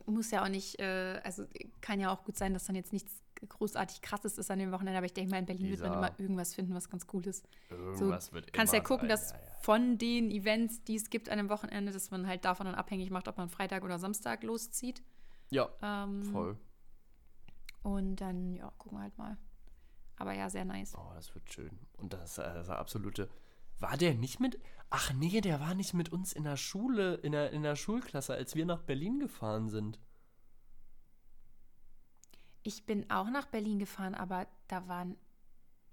Muss ja auch nicht, äh, also kann ja auch gut sein, dass dann jetzt nichts großartig krasses ist an dem Wochenende. Aber ich denke mal, in Berlin wird man Lisa. immer irgendwas finden, was ganz cool ist. Irgendwas wird kannst ja gucken, sein, dass ja, ja. von den Events, die es gibt an dem Wochenende, dass man halt davon dann abhängig macht, ob man Freitag oder Samstag loszieht. Ja, Ähm, voll. Und dann, ja, gucken wir halt mal. Aber ja, sehr nice. Oh, das wird schön. Und das, äh, das ist absolute. War der nicht mit. Ach nee, der war nicht mit uns in der Schule, in der, in der Schulklasse, als wir nach Berlin gefahren sind. Ich bin auch nach Berlin gefahren, aber da waren.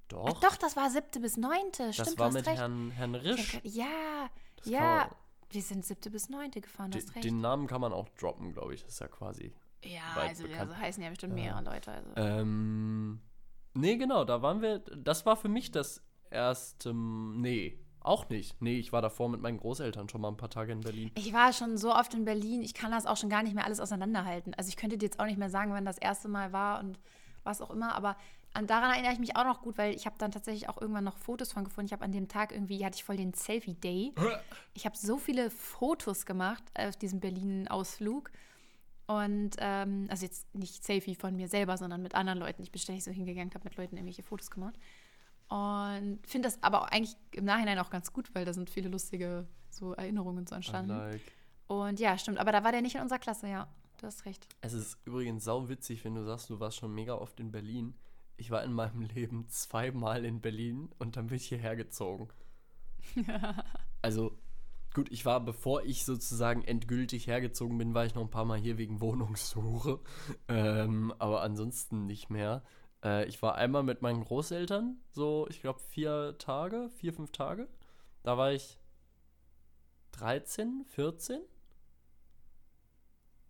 Doch. Ach doch, das war siebte bis neunte. das Stimmt, war du hast mit recht. Herrn, Herrn Risch. ja, Das ja. Wir sind siebte bis neunte gefahren, Den, hast recht. den Namen kann man auch droppen, glaube ich. Das ist ja quasi. ja, also, bekannt. also heißen ja bestimmt Ja. mehrere Leute. Also. Ähm. Nee, genau, da waren wir. Das war für mich das erste. Nee, auch nicht. Nee, ich war davor mit meinen Großeltern schon mal ein paar Tage in Berlin. Ich war schon so oft in Berlin, ich kann das auch schon gar nicht mehr alles auseinanderhalten. Also ich könnte dir jetzt auch nicht mehr sagen, wann das erste Mal war und was auch immer, aber an, daran erinnere ich mich auch noch gut, weil ich habe dann tatsächlich auch irgendwann noch Fotos von gefunden. Ich habe an dem Tag irgendwie, hatte ich voll den Selfie-Day. Ich habe so viele Fotos gemacht auf diesem Berlin-Ausflug. Und, ähm, also jetzt nicht Selfie von mir selber, sondern mit anderen Leuten. Ich bin ständig so hingegangen, habe mit Leuten irgendwelche Fotos gemacht. Und finde das aber auch eigentlich im Nachhinein auch ganz gut, weil da sind viele lustige so Erinnerungen so entstanden. Like. Und ja, stimmt. Aber da war der nicht in unserer Klasse, ja. Du hast recht. Es ist übrigens sau witzig, wenn du sagst, du warst schon mega oft in Berlin. Ich war in meinem Leben zweimal in Berlin und dann bin ich hierher gezogen. Also, gut, ich war, bevor ich sozusagen endgültig hergezogen bin, war ich noch ein paar Mal hier wegen Wohnungssuche. Ähm, aber ansonsten nicht mehr. Äh, ich war einmal mit meinen Großeltern, so, ich glaube, vier Tage, vier, fünf Tage. Da war ich 13, 14.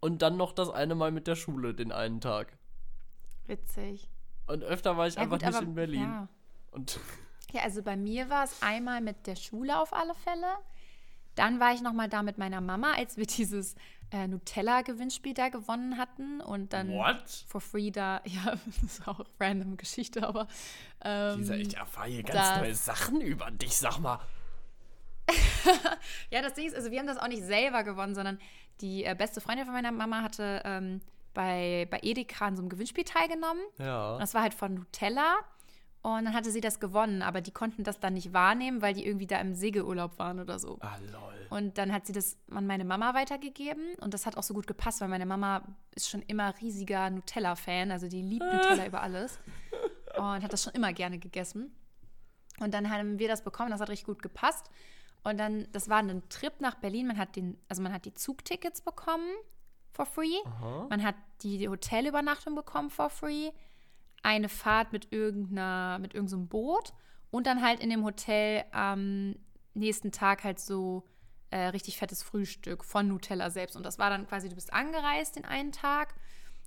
Und dann noch das eine Mal mit der Schule, den einen Tag. Witzig. Und öfter war ich Ja, einfach gut, nicht aber- in Berlin. Ja. Und ja, also bei mir war es einmal mit der Schule auf alle Fälle. Dann war ich noch mal da mit meiner Mama, als wir dieses äh, Nutella-Gewinnspiel da gewonnen hatten. Und dann What? for free da, ja, das ist auch random Geschichte, aber ähm, Dieser, ich erfahre hier ganz neue Sachen über dich, sag mal. Ja, das Ding ist, also wir haben das auch nicht selber gewonnen, sondern die äh, beste Freundin von meiner Mama hatte ähm, bei, bei Edeka an so einem Gewinnspiel teilgenommen. Ja. Und das war halt von Nutella. Und dann hatte sie das gewonnen, aber die konnten das dann nicht wahrnehmen, weil die irgendwie da im Segelurlaub waren oder so. Ah, lol. Und dann hat sie das an meine Mama weitergegeben und das hat auch so gut gepasst, weil meine Mama ist schon immer riesiger Nutella-Fan, also die liebt Nutella über alles und hat das schon immer gerne gegessen. Und dann haben wir das bekommen, das hat richtig gut gepasst. Und dann, das war ein Trip nach Berlin, man hat den, also man hat die Zugtickets bekommen for free, Aha. man hat die Hotelübernachtung bekommen for free, eine Fahrt mit irgendeiner, mit irgendeinem so Boot und dann halt in dem Hotel am nächsten Tag halt so äh, richtig fettes Frühstück von Nutella selbst. Und das war dann quasi, du bist angereist den einen Tag,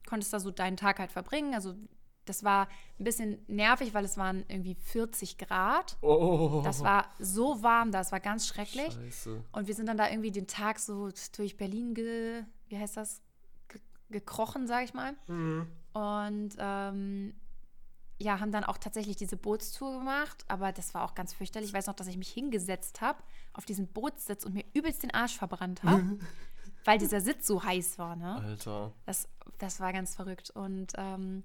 konntest da so deinen Tag halt verbringen. Also das war ein bisschen nervig, weil es waren irgendwie 40 Grad. Oh. Das war so warm da, es war ganz schrecklich. Scheiße. Und wir sind dann da irgendwie den Tag so durch Berlin, ge, wie heißt das, ge, gekrochen, sag ich mal. Mhm. Und ähm, ja, haben dann auch tatsächlich diese Bootstour gemacht, aber das war auch ganz fürchterlich. Ich weiß noch, dass ich mich hingesetzt habe auf diesen Bootssitz und mir übelst den Arsch verbrannt habe, weil dieser Sitz so heiß war, ne? Alter. Das, das war ganz verrückt. Und ähm,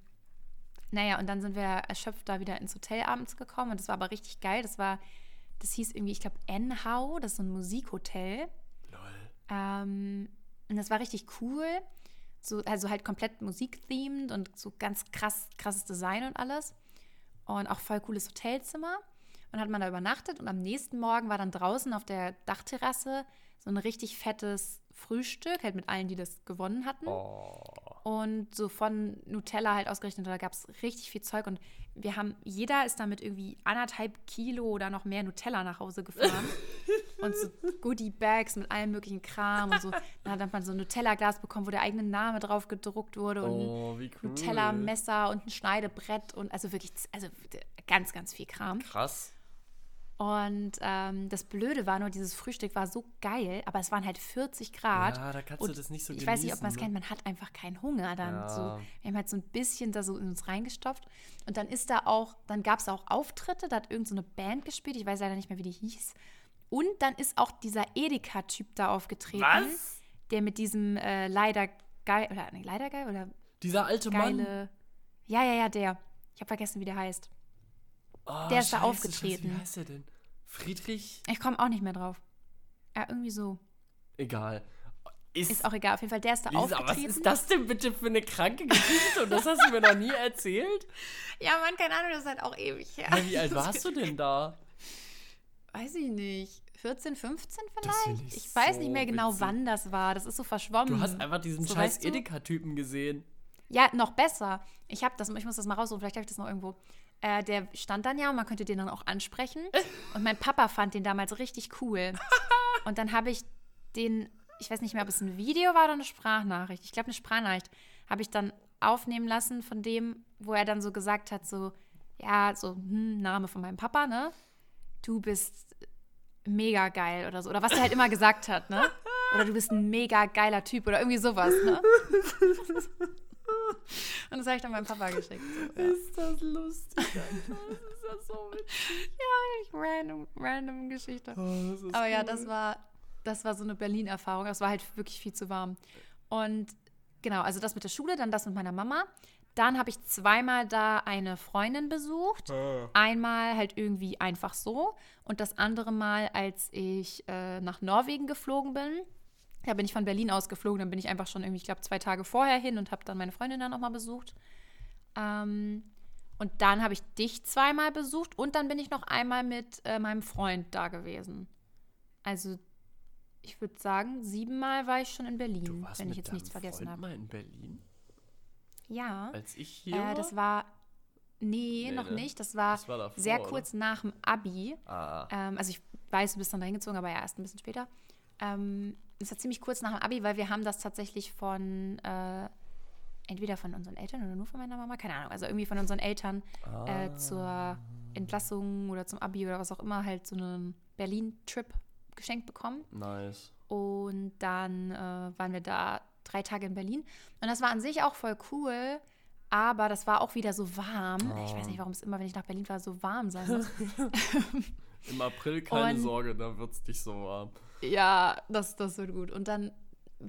naja, und dann sind wir erschöpft da wieder ins Hotel abends gekommen und das war aber richtig geil. Das war, das hieß irgendwie, ich glaube, Enhau, das ist so ein Musikhotel. Lol. Ähm, und das war richtig cool. So, also halt komplett musikthemed und so ganz krass, krasses Design und alles. Und auch voll cooles Hotelzimmer. Und hat man da übernachtet und am nächsten Morgen war dann draußen auf der Dachterrasse so ein richtig fettes Frühstück, halt mit allen, die das gewonnen hatten. Oh. Und so von Nutella halt ausgerechnet, da gab es richtig viel Zeug. Und wir haben, jeder ist damit irgendwie anderthalb Kilo oder noch mehr Nutella nach Hause gefahren. und so Goodie-Bags mit allem möglichen Kram und so. Dann hat man so ein Nutella-Glas bekommen, wo der eigene Name drauf gedruckt wurde. Und Oh, wie cool. Nutella-Messer und ein Schneidebrett und also wirklich, also ganz, ganz viel Kram. Krass. Und ähm, das Blöde war nur, dieses Frühstück war so geil, aber es waren halt 40 Grad. Ja, da kannst und du das nicht so Ich weiß nicht, ob man es genießen, kennt, man hat einfach keinen Hunger dann. Ja. So, wir haben halt so ein bisschen da so in uns reingestopft. Und dann ist da auch, dann gab es auch Auftritte, da hat irgend so eine Band gespielt, ich weiß leider nicht mehr, wie die hieß. Und dann ist auch dieser Edeka-Typ da aufgetreten. Was? Der mit diesem äh, leider geil, oder nee, leider geil, oder Dieser alte Mann. geile. Ja, ja, ja, der. Ich habe vergessen, wie der heißt. Oh, der ist da scheiße, aufgetreten. Scheiße, wie heißt der denn? Friedrich? Ich komme auch nicht mehr drauf. Ja, irgendwie so. Egal. Ist, Ist auch egal. Auf jeden Fall, der ist da Lisa, aufgetreten. was ist das denn bitte für eine kranke Geschichte? Und das hast du mir noch nie erzählt? Ja, Mann, keine Ahnung, das ist halt auch ewig her. Ja, wie alt warst du denn da? Weiß ich nicht. 14, 15 Das vielleicht? ich Ich, weiß so nicht mehr genau, witzig. wann das war. Das ist so verschwommen. Du hast einfach diesen So, scheiß? Edeka-Typen gesehen. Ja, noch besser. Ich habe das, ich muss das mal raussuchen, vielleicht habe ich das noch irgendwo. Äh, der stand dann ja und man könnte den dann auch ansprechen. Und mein Papa fand den damals richtig cool. Und dann habe ich den, ich weiß nicht mehr, ob es ein Video war oder eine Sprachnachricht. Ich glaube, eine Sprachnachricht habe ich dann aufnehmen lassen von dem, wo er dann so gesagt hat, so, ja, so, hm, Name von meinem Papa, ne? Du bist mega geil oder so. Oder was er halt immer gesagt hat, ne? Oder du bist ein mega geiler Typ oder irgendwie sowas, ne? Und das habe ich dann meinem Papa geschickt. So, ja. Ist das lustig. Das ist ja so witzig. Random, random Geschichte. Oh, Aber ja, cool. das war, das war so eine Berlin-Erfahrung. Das war halt wirklich viel zu warm. Und genau, also das mit der Schule, dann das mit meiner Mama. Dann habe ich zweimal da eine Freundin besucht. Ah. Einmal halt irgendwie einfach so. Und das andere Mal, als ich äh, nach Norwegen geflogen bin. Da bin ich von Berlin aus geflogen. Dann bin ich einfach schon irgendwie, ich glaube, zwei Tage vorher hin und habe dann meine Freundin dann nochmal besucht. Ähm, und dann habe ich dich zweimal besucht und dann bin ich noch einmal mit äh, meinem Freund da gewesen. Also, ich würde sagen, siebenmal war ich schon in Du Berlin, warst wenn ich jetzt nichts vergessen Freund habe. mal in Berlin? Ja. Als ich hier war? Äh, das war. Nee, Nee, noch ne? nicht. Das war, Das war davor, sehr oder? kurz nach dem Abi. Ah, Ähm, also ich weiß, du bist dann dahin gezogen, aber ja, erst ein bisschen später. Ähm, es war ziemlich kurz nach dem Abi, weil wir haben das tatsächlich von äh, entweder von unseren Eltern oder nur von meiner Mama, keine Ahnung, also irgendwie von unseren Eltern Ah. äh, zur Entlassung oder zum Abi oder was auch immer halt so einen Berlin-Trip geschenkt bekommen. nice. Und dann äh, waren wir da drei Tage in Berlin. Und das war an sich auch voll cool. Aber das war auch wieder so warm. Ich weiß nicht, warum es immer, wenn ich nach Berlin war, so warm sein muss. Im April keine Und- Sorge, da wird es nicht so warm. Ja, das, das wird gut. Und dann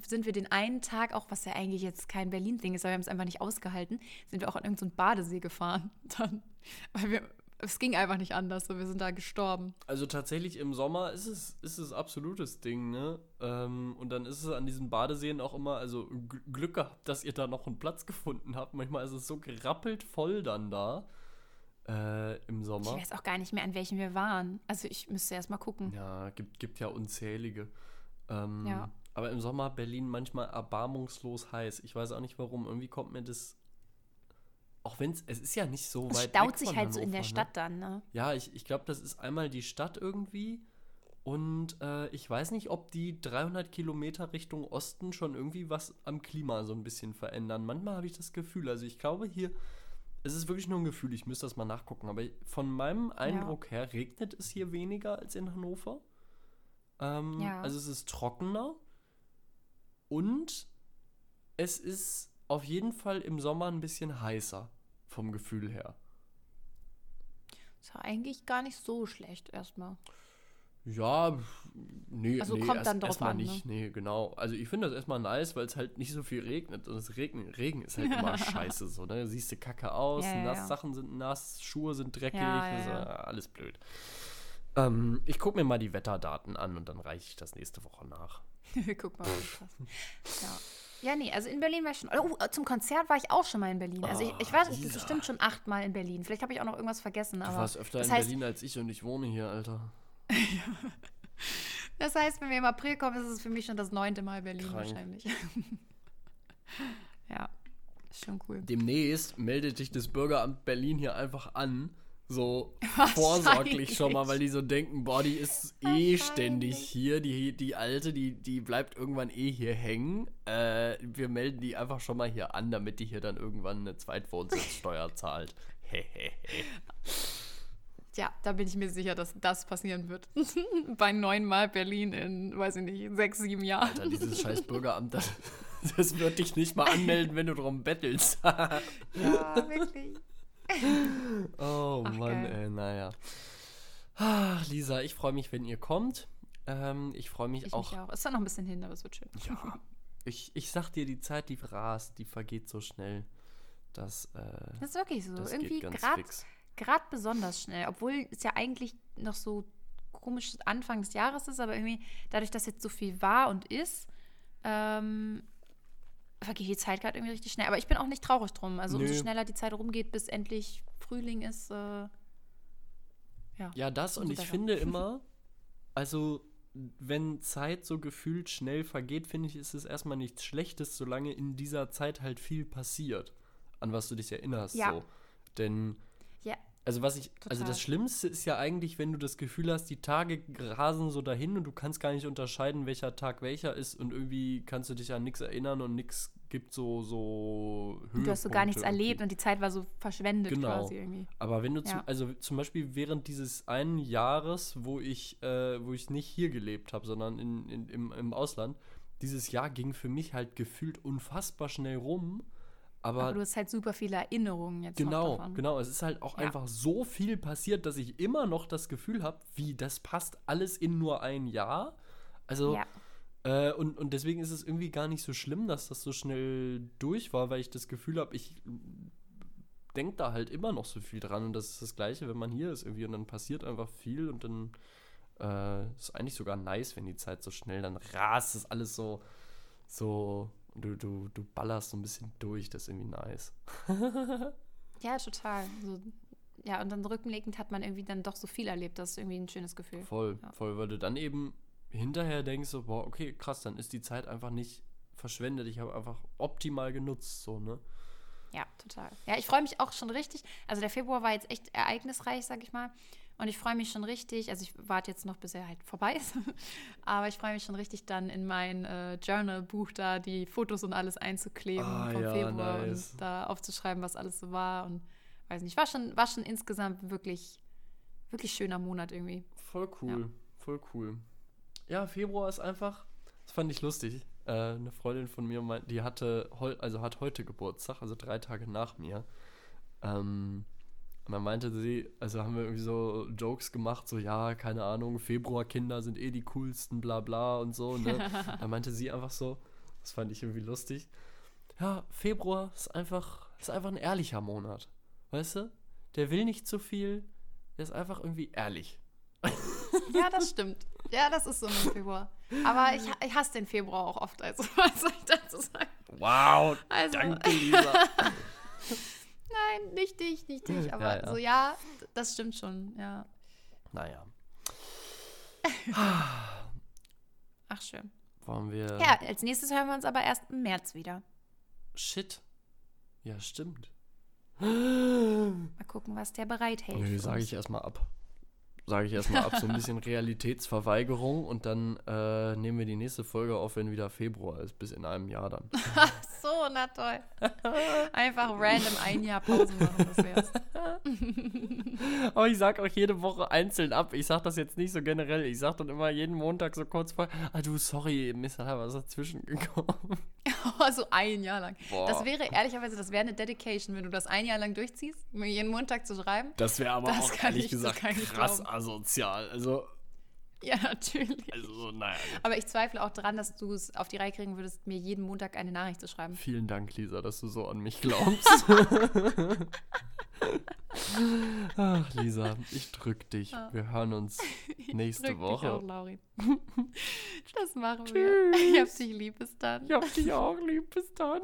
sind wir den einen Tag auch, was ja eigentlich jetzt kein Berlin-Ding ist, aber wir haben es einfach nicht ausgehalten, sind wir auch an irgendeinen so Badesee gefahren. Dann, weil wir, es ging einfach nicht anders. So, wir sind da gestorben. Also tatsächlich im Sommer ist es, ist es absolutes Ding, ne? Ähm, und dann ist es an diesen Badeseen auch immer, also Gl- Glück gehabt, dass ihr da noch einen Platz gefunden habt. Manchmal ist es so gerappelt voll dann da äh, im Ich Sommer. weiß auch gar nicht mehr, an welchen wir waren. Also ich müsste erst mal gucken. Ja, gibt, gibt ja unzählige. Ähm, Ja. Aber im Sommer Berlin manchmal erbarmungslos heiß. Ich weiß auch nicht warum. Irgendwie kommt mir das auch wenn es, es ist ja nicht so Es weit staut weg sich halt so in der Hannover, Stadt dann, ne? Ne? Ja, ich, ich glaube, das ist einmal die Stadt irgendwie. Und äh, ich weiß nicht, ob die 300 Kilometer Richtung Osten schon irgendwie was am Klima so ein bisschen verändern. Manchmal habe ich das Gefühl, also ich glaube hier, es ist wirklich nur ein Gefühl, ich müsste das mal nachgucken. Aber von meinem Eindruck her regnet es hier weniger als in Hannover. Ähm, Ja. Also es ist trockener. Und es ist auf jeden Fall im Sommer ein bisschen heißer vom Gefühl her. Ist ja eigentlich gar nicht so schlecht erstmal. Ja, nee, Also nee kommt erst- dann drauf erstmal an, ne? nicht. Nee, genau. Also ich finde das erstmal nice, weil es halt nicht so viel regnet. Und das Regen, Regen ist halt immer scheiße so, ne? Siehst du kacke aus, Ja, ja, nass, ja. Sachen sind nass, Schuhe sind dreckig, Ja, ja, ist, ja. äh, alles blöd. Ähm, ich gucke mir mal die Wetterdaten an und dann reiche ich das nächste Woche nach. Guck mal, krass. Ja. Ja, nee, also in Berlin war ich schon. Oh, zum Konzert war ich auch schon mal in Berlin. Also ich, ich war Lisa. bestimmt schon achtmal in Berlin. Vielleicht habe ich auch noch irgendwas vergessen. Du Aber warst öfter in heißt, Berlin als ich und ich wohne hier, Alter. Das heißt, wenn wir im April kommen, ist es für mich schon das neunte Mal Berlin Krank. wahrscheinlich. ja, ist schon cool. Demnächst meldet dich das Bürgeramt Berlin hier einfach an. So vorsorglich schon mal, weil die so denken, boah, die ist eh ständig hier. Die, die Alte, die, die bleibt irgendwann eh hier hängen. Äh, wir melden die einfach schon mal hier an, damit die hier dann irgendwann eine Zweitwohnsitzsteuer zahlt. Hehehe. Ja, da bin ich mir sicher, dass das passieren wird. Bei neunmal Berlin in, weiß ich nicht, sechs, sieben Jahren. Alter, dieses scheiß Bürgeramt, das, das wird dich nicht mal anmelden, wenn du drum bettelst. Ja, wirklich. Oh Ach, Mann, geil. ey, naja. Ach, Lisa, ich freue mich, wenn ihr kommt. Ähm, ich freue mich Ich auch. mich auch. Es ist zwar noch ein bisschen hin, aber es wird schön. Ja. Ich, ich sag dir, die Zeit, die rast, die vergeht so schnell. dass äh, Das ist wirklich so. das Irgendwie gerade. Gerade besonders schnell, obwohl es ja eigentlich noch so komisch Anfang des Jahres ist, aber irgendwie dadurch, dass jetzt so viel war und ist, ähm, vergeht die Zeit gerade irgendwie richtig schnell. Aber ich bin auch nicht traurig drum. Also umso Nö. schneller die Zeit rumgeht, bis endlich Frühling ist. Äh, ja. Ja, das und umso ich besser. finde immer, also wenn Zeit so gefühlt schnell vergeht, finde ich, ist es erstmal nichts Schlechtes, solange in dieser Zeit halt viel passiert, an was du dich erinnerst. Ja. So. Denn, also was ich, also Total. das Schlimmste ist ja eigentlich, wenn du das Gefühl hast, die Tage rasen so dahin und du kannst gar nicht unterscheiden, welcher Tag welcher ist und irgendwie kannst du dich an nichts erinnern und nichts gibt so, so du hast so gar nichts Höhepunkte irgendwie. erlebt und die Zeit war so verschwendet Genau. quasi irgendwie. Aber wenn du zum, Ja. also zum Beispiel während dieses einen Jahres, wo ich, äh, wo ich nicht hier gelebt habe, sondern in, in, im, im Ausland, dieses Jahr ging für mich halt gefühlt unfassbar schnell rum. Aber, Aber du hast halt super viele Erinnerungen jetzt genau, davon. genau, es ist halt auch Ja. einfach so viel passiert, dass ich immer noch das Gefühl habe, wie das passt alles in nur ein Jahr. Also Ja. äh, und, und deswegen ist es irgendwie gar nicht so schlimm, dass das so schnell durch war, weil ich das Gefühl habe, ich denke da halt immer noch so viel dran. Und das ist das Gleiche, wenn man hier ist irgendwie und dann passiert einfach viel und dann äh, ist eigentlich sogar nice, wenn die Zeit so schnell, dann rast es alles so, so, du, du, du ballerst so ein bisschen durch, das ist irgendwie nice. Ja, total. So, ja, und dann rückblickend hat man irgendwie dann doch so viel erlebt. Das ist irgendwie ein schönes Gefühl. Voll, Ja. voll, weil du dann eben hinterher denkst, so, boah, okay, krass, dann ist die Zeit einfach nicht verschwendet. Ich habe einfach optimal genutzt, so, ne? Ja, total. Ja, ich freue mich auch schon richtig. Also der Februar war jetzt echt ereignisreich, sag ich mal. Und ich freue mich schon richtig, also ich warte jetzt noch, bis er halt vorbei ist. Aber ich freue mich schon richtig dann in mein äh, Journal-Buch da die Fotos und alles einzukleben Ah, vom ja, Februar nice. und da aufzuschreiben, was alles so war. Und weiß nicht, war schon, war schon insgesamt wirklich, wirklich schöner Monat irgendwie. Voll cool, voll cool. Ja, Februar ist einfach, das fand ich lustig. Äh, eine Freundin von mir, die hatte, also hat heute Geburtstag, also drei Tage nach mir. Ähm, und dann meinte sie, also haben wir irgendwie so Jokes gemacht, so ja, keine Ahnung, Februarkinder sind eh die coolsten, bla bla und so. Ne? dann meinte sie einfach so, das fand ich irgendwie lustig. Ja, Februar ist einfach, ist einfach ein ehrlicher Monat. Weißt du? Der will nicht zu viel, der ist einfach irgendwie ehrlich. Ja, das stimmt. Ja, das ist so im Februar. Aber ich, ich hasse den Februar auch oft. Also, was soll ich dazu sagen? Wow, Also, danke, Lisa. Nein, nicht dich, nicht dich. Aber Ja, ja. so, ja, das stimmt schon, ja. naja, Ach, schön. wollen wir. Ja, als nächstes hören wir uns aber erst im März wieder. Shit. Ja, stimmt. Mal gucken, was der bereithält. Für sage ich erstmal ab. Sage ich erstmal ab. So ein bisschen Realitätsverweigerung und dann äh, nehmen wir die nächste Folge auf, wenn wieder Februar ist, bis in einem Jahr dann. So, na toll. Einfach random ein Jahr Pause machen, das wär's. Aber ich sag auch jede Woche einzeln ab. Ich sag das jetzt nicht so generell. Ich sag dann immer jeden Montag so kurz vor, ah du, sorry, ist da was dazwischen gekommen. so ein Jahr lang. Boah. Das wäre ehrlicherweise, das wäre eine Dedication, wenn du das ein Jahr lang durchziehst, mir jeden Montag zu schreiben. Das wäre aber Das auch ehrlich ich- gesagt krass glauben. asozial. Also, Ja, natürlich. also so, naja. Aber ich zweifle auch dran, dass du es auf die Reihe kriegen würdest, mir jeden Montag eine Nachricht zu schreiben. Vielen Dank, Lisa, dass du so an mich glaubst. Ach, Lisa, ich drück dich. Ja. Wir hören uns nächste Drück Woche. Dich auch, Lauri. das machen wir. Ich hab dich lieb. Bis dann. Ich hab dich auch lieb. Bis dann.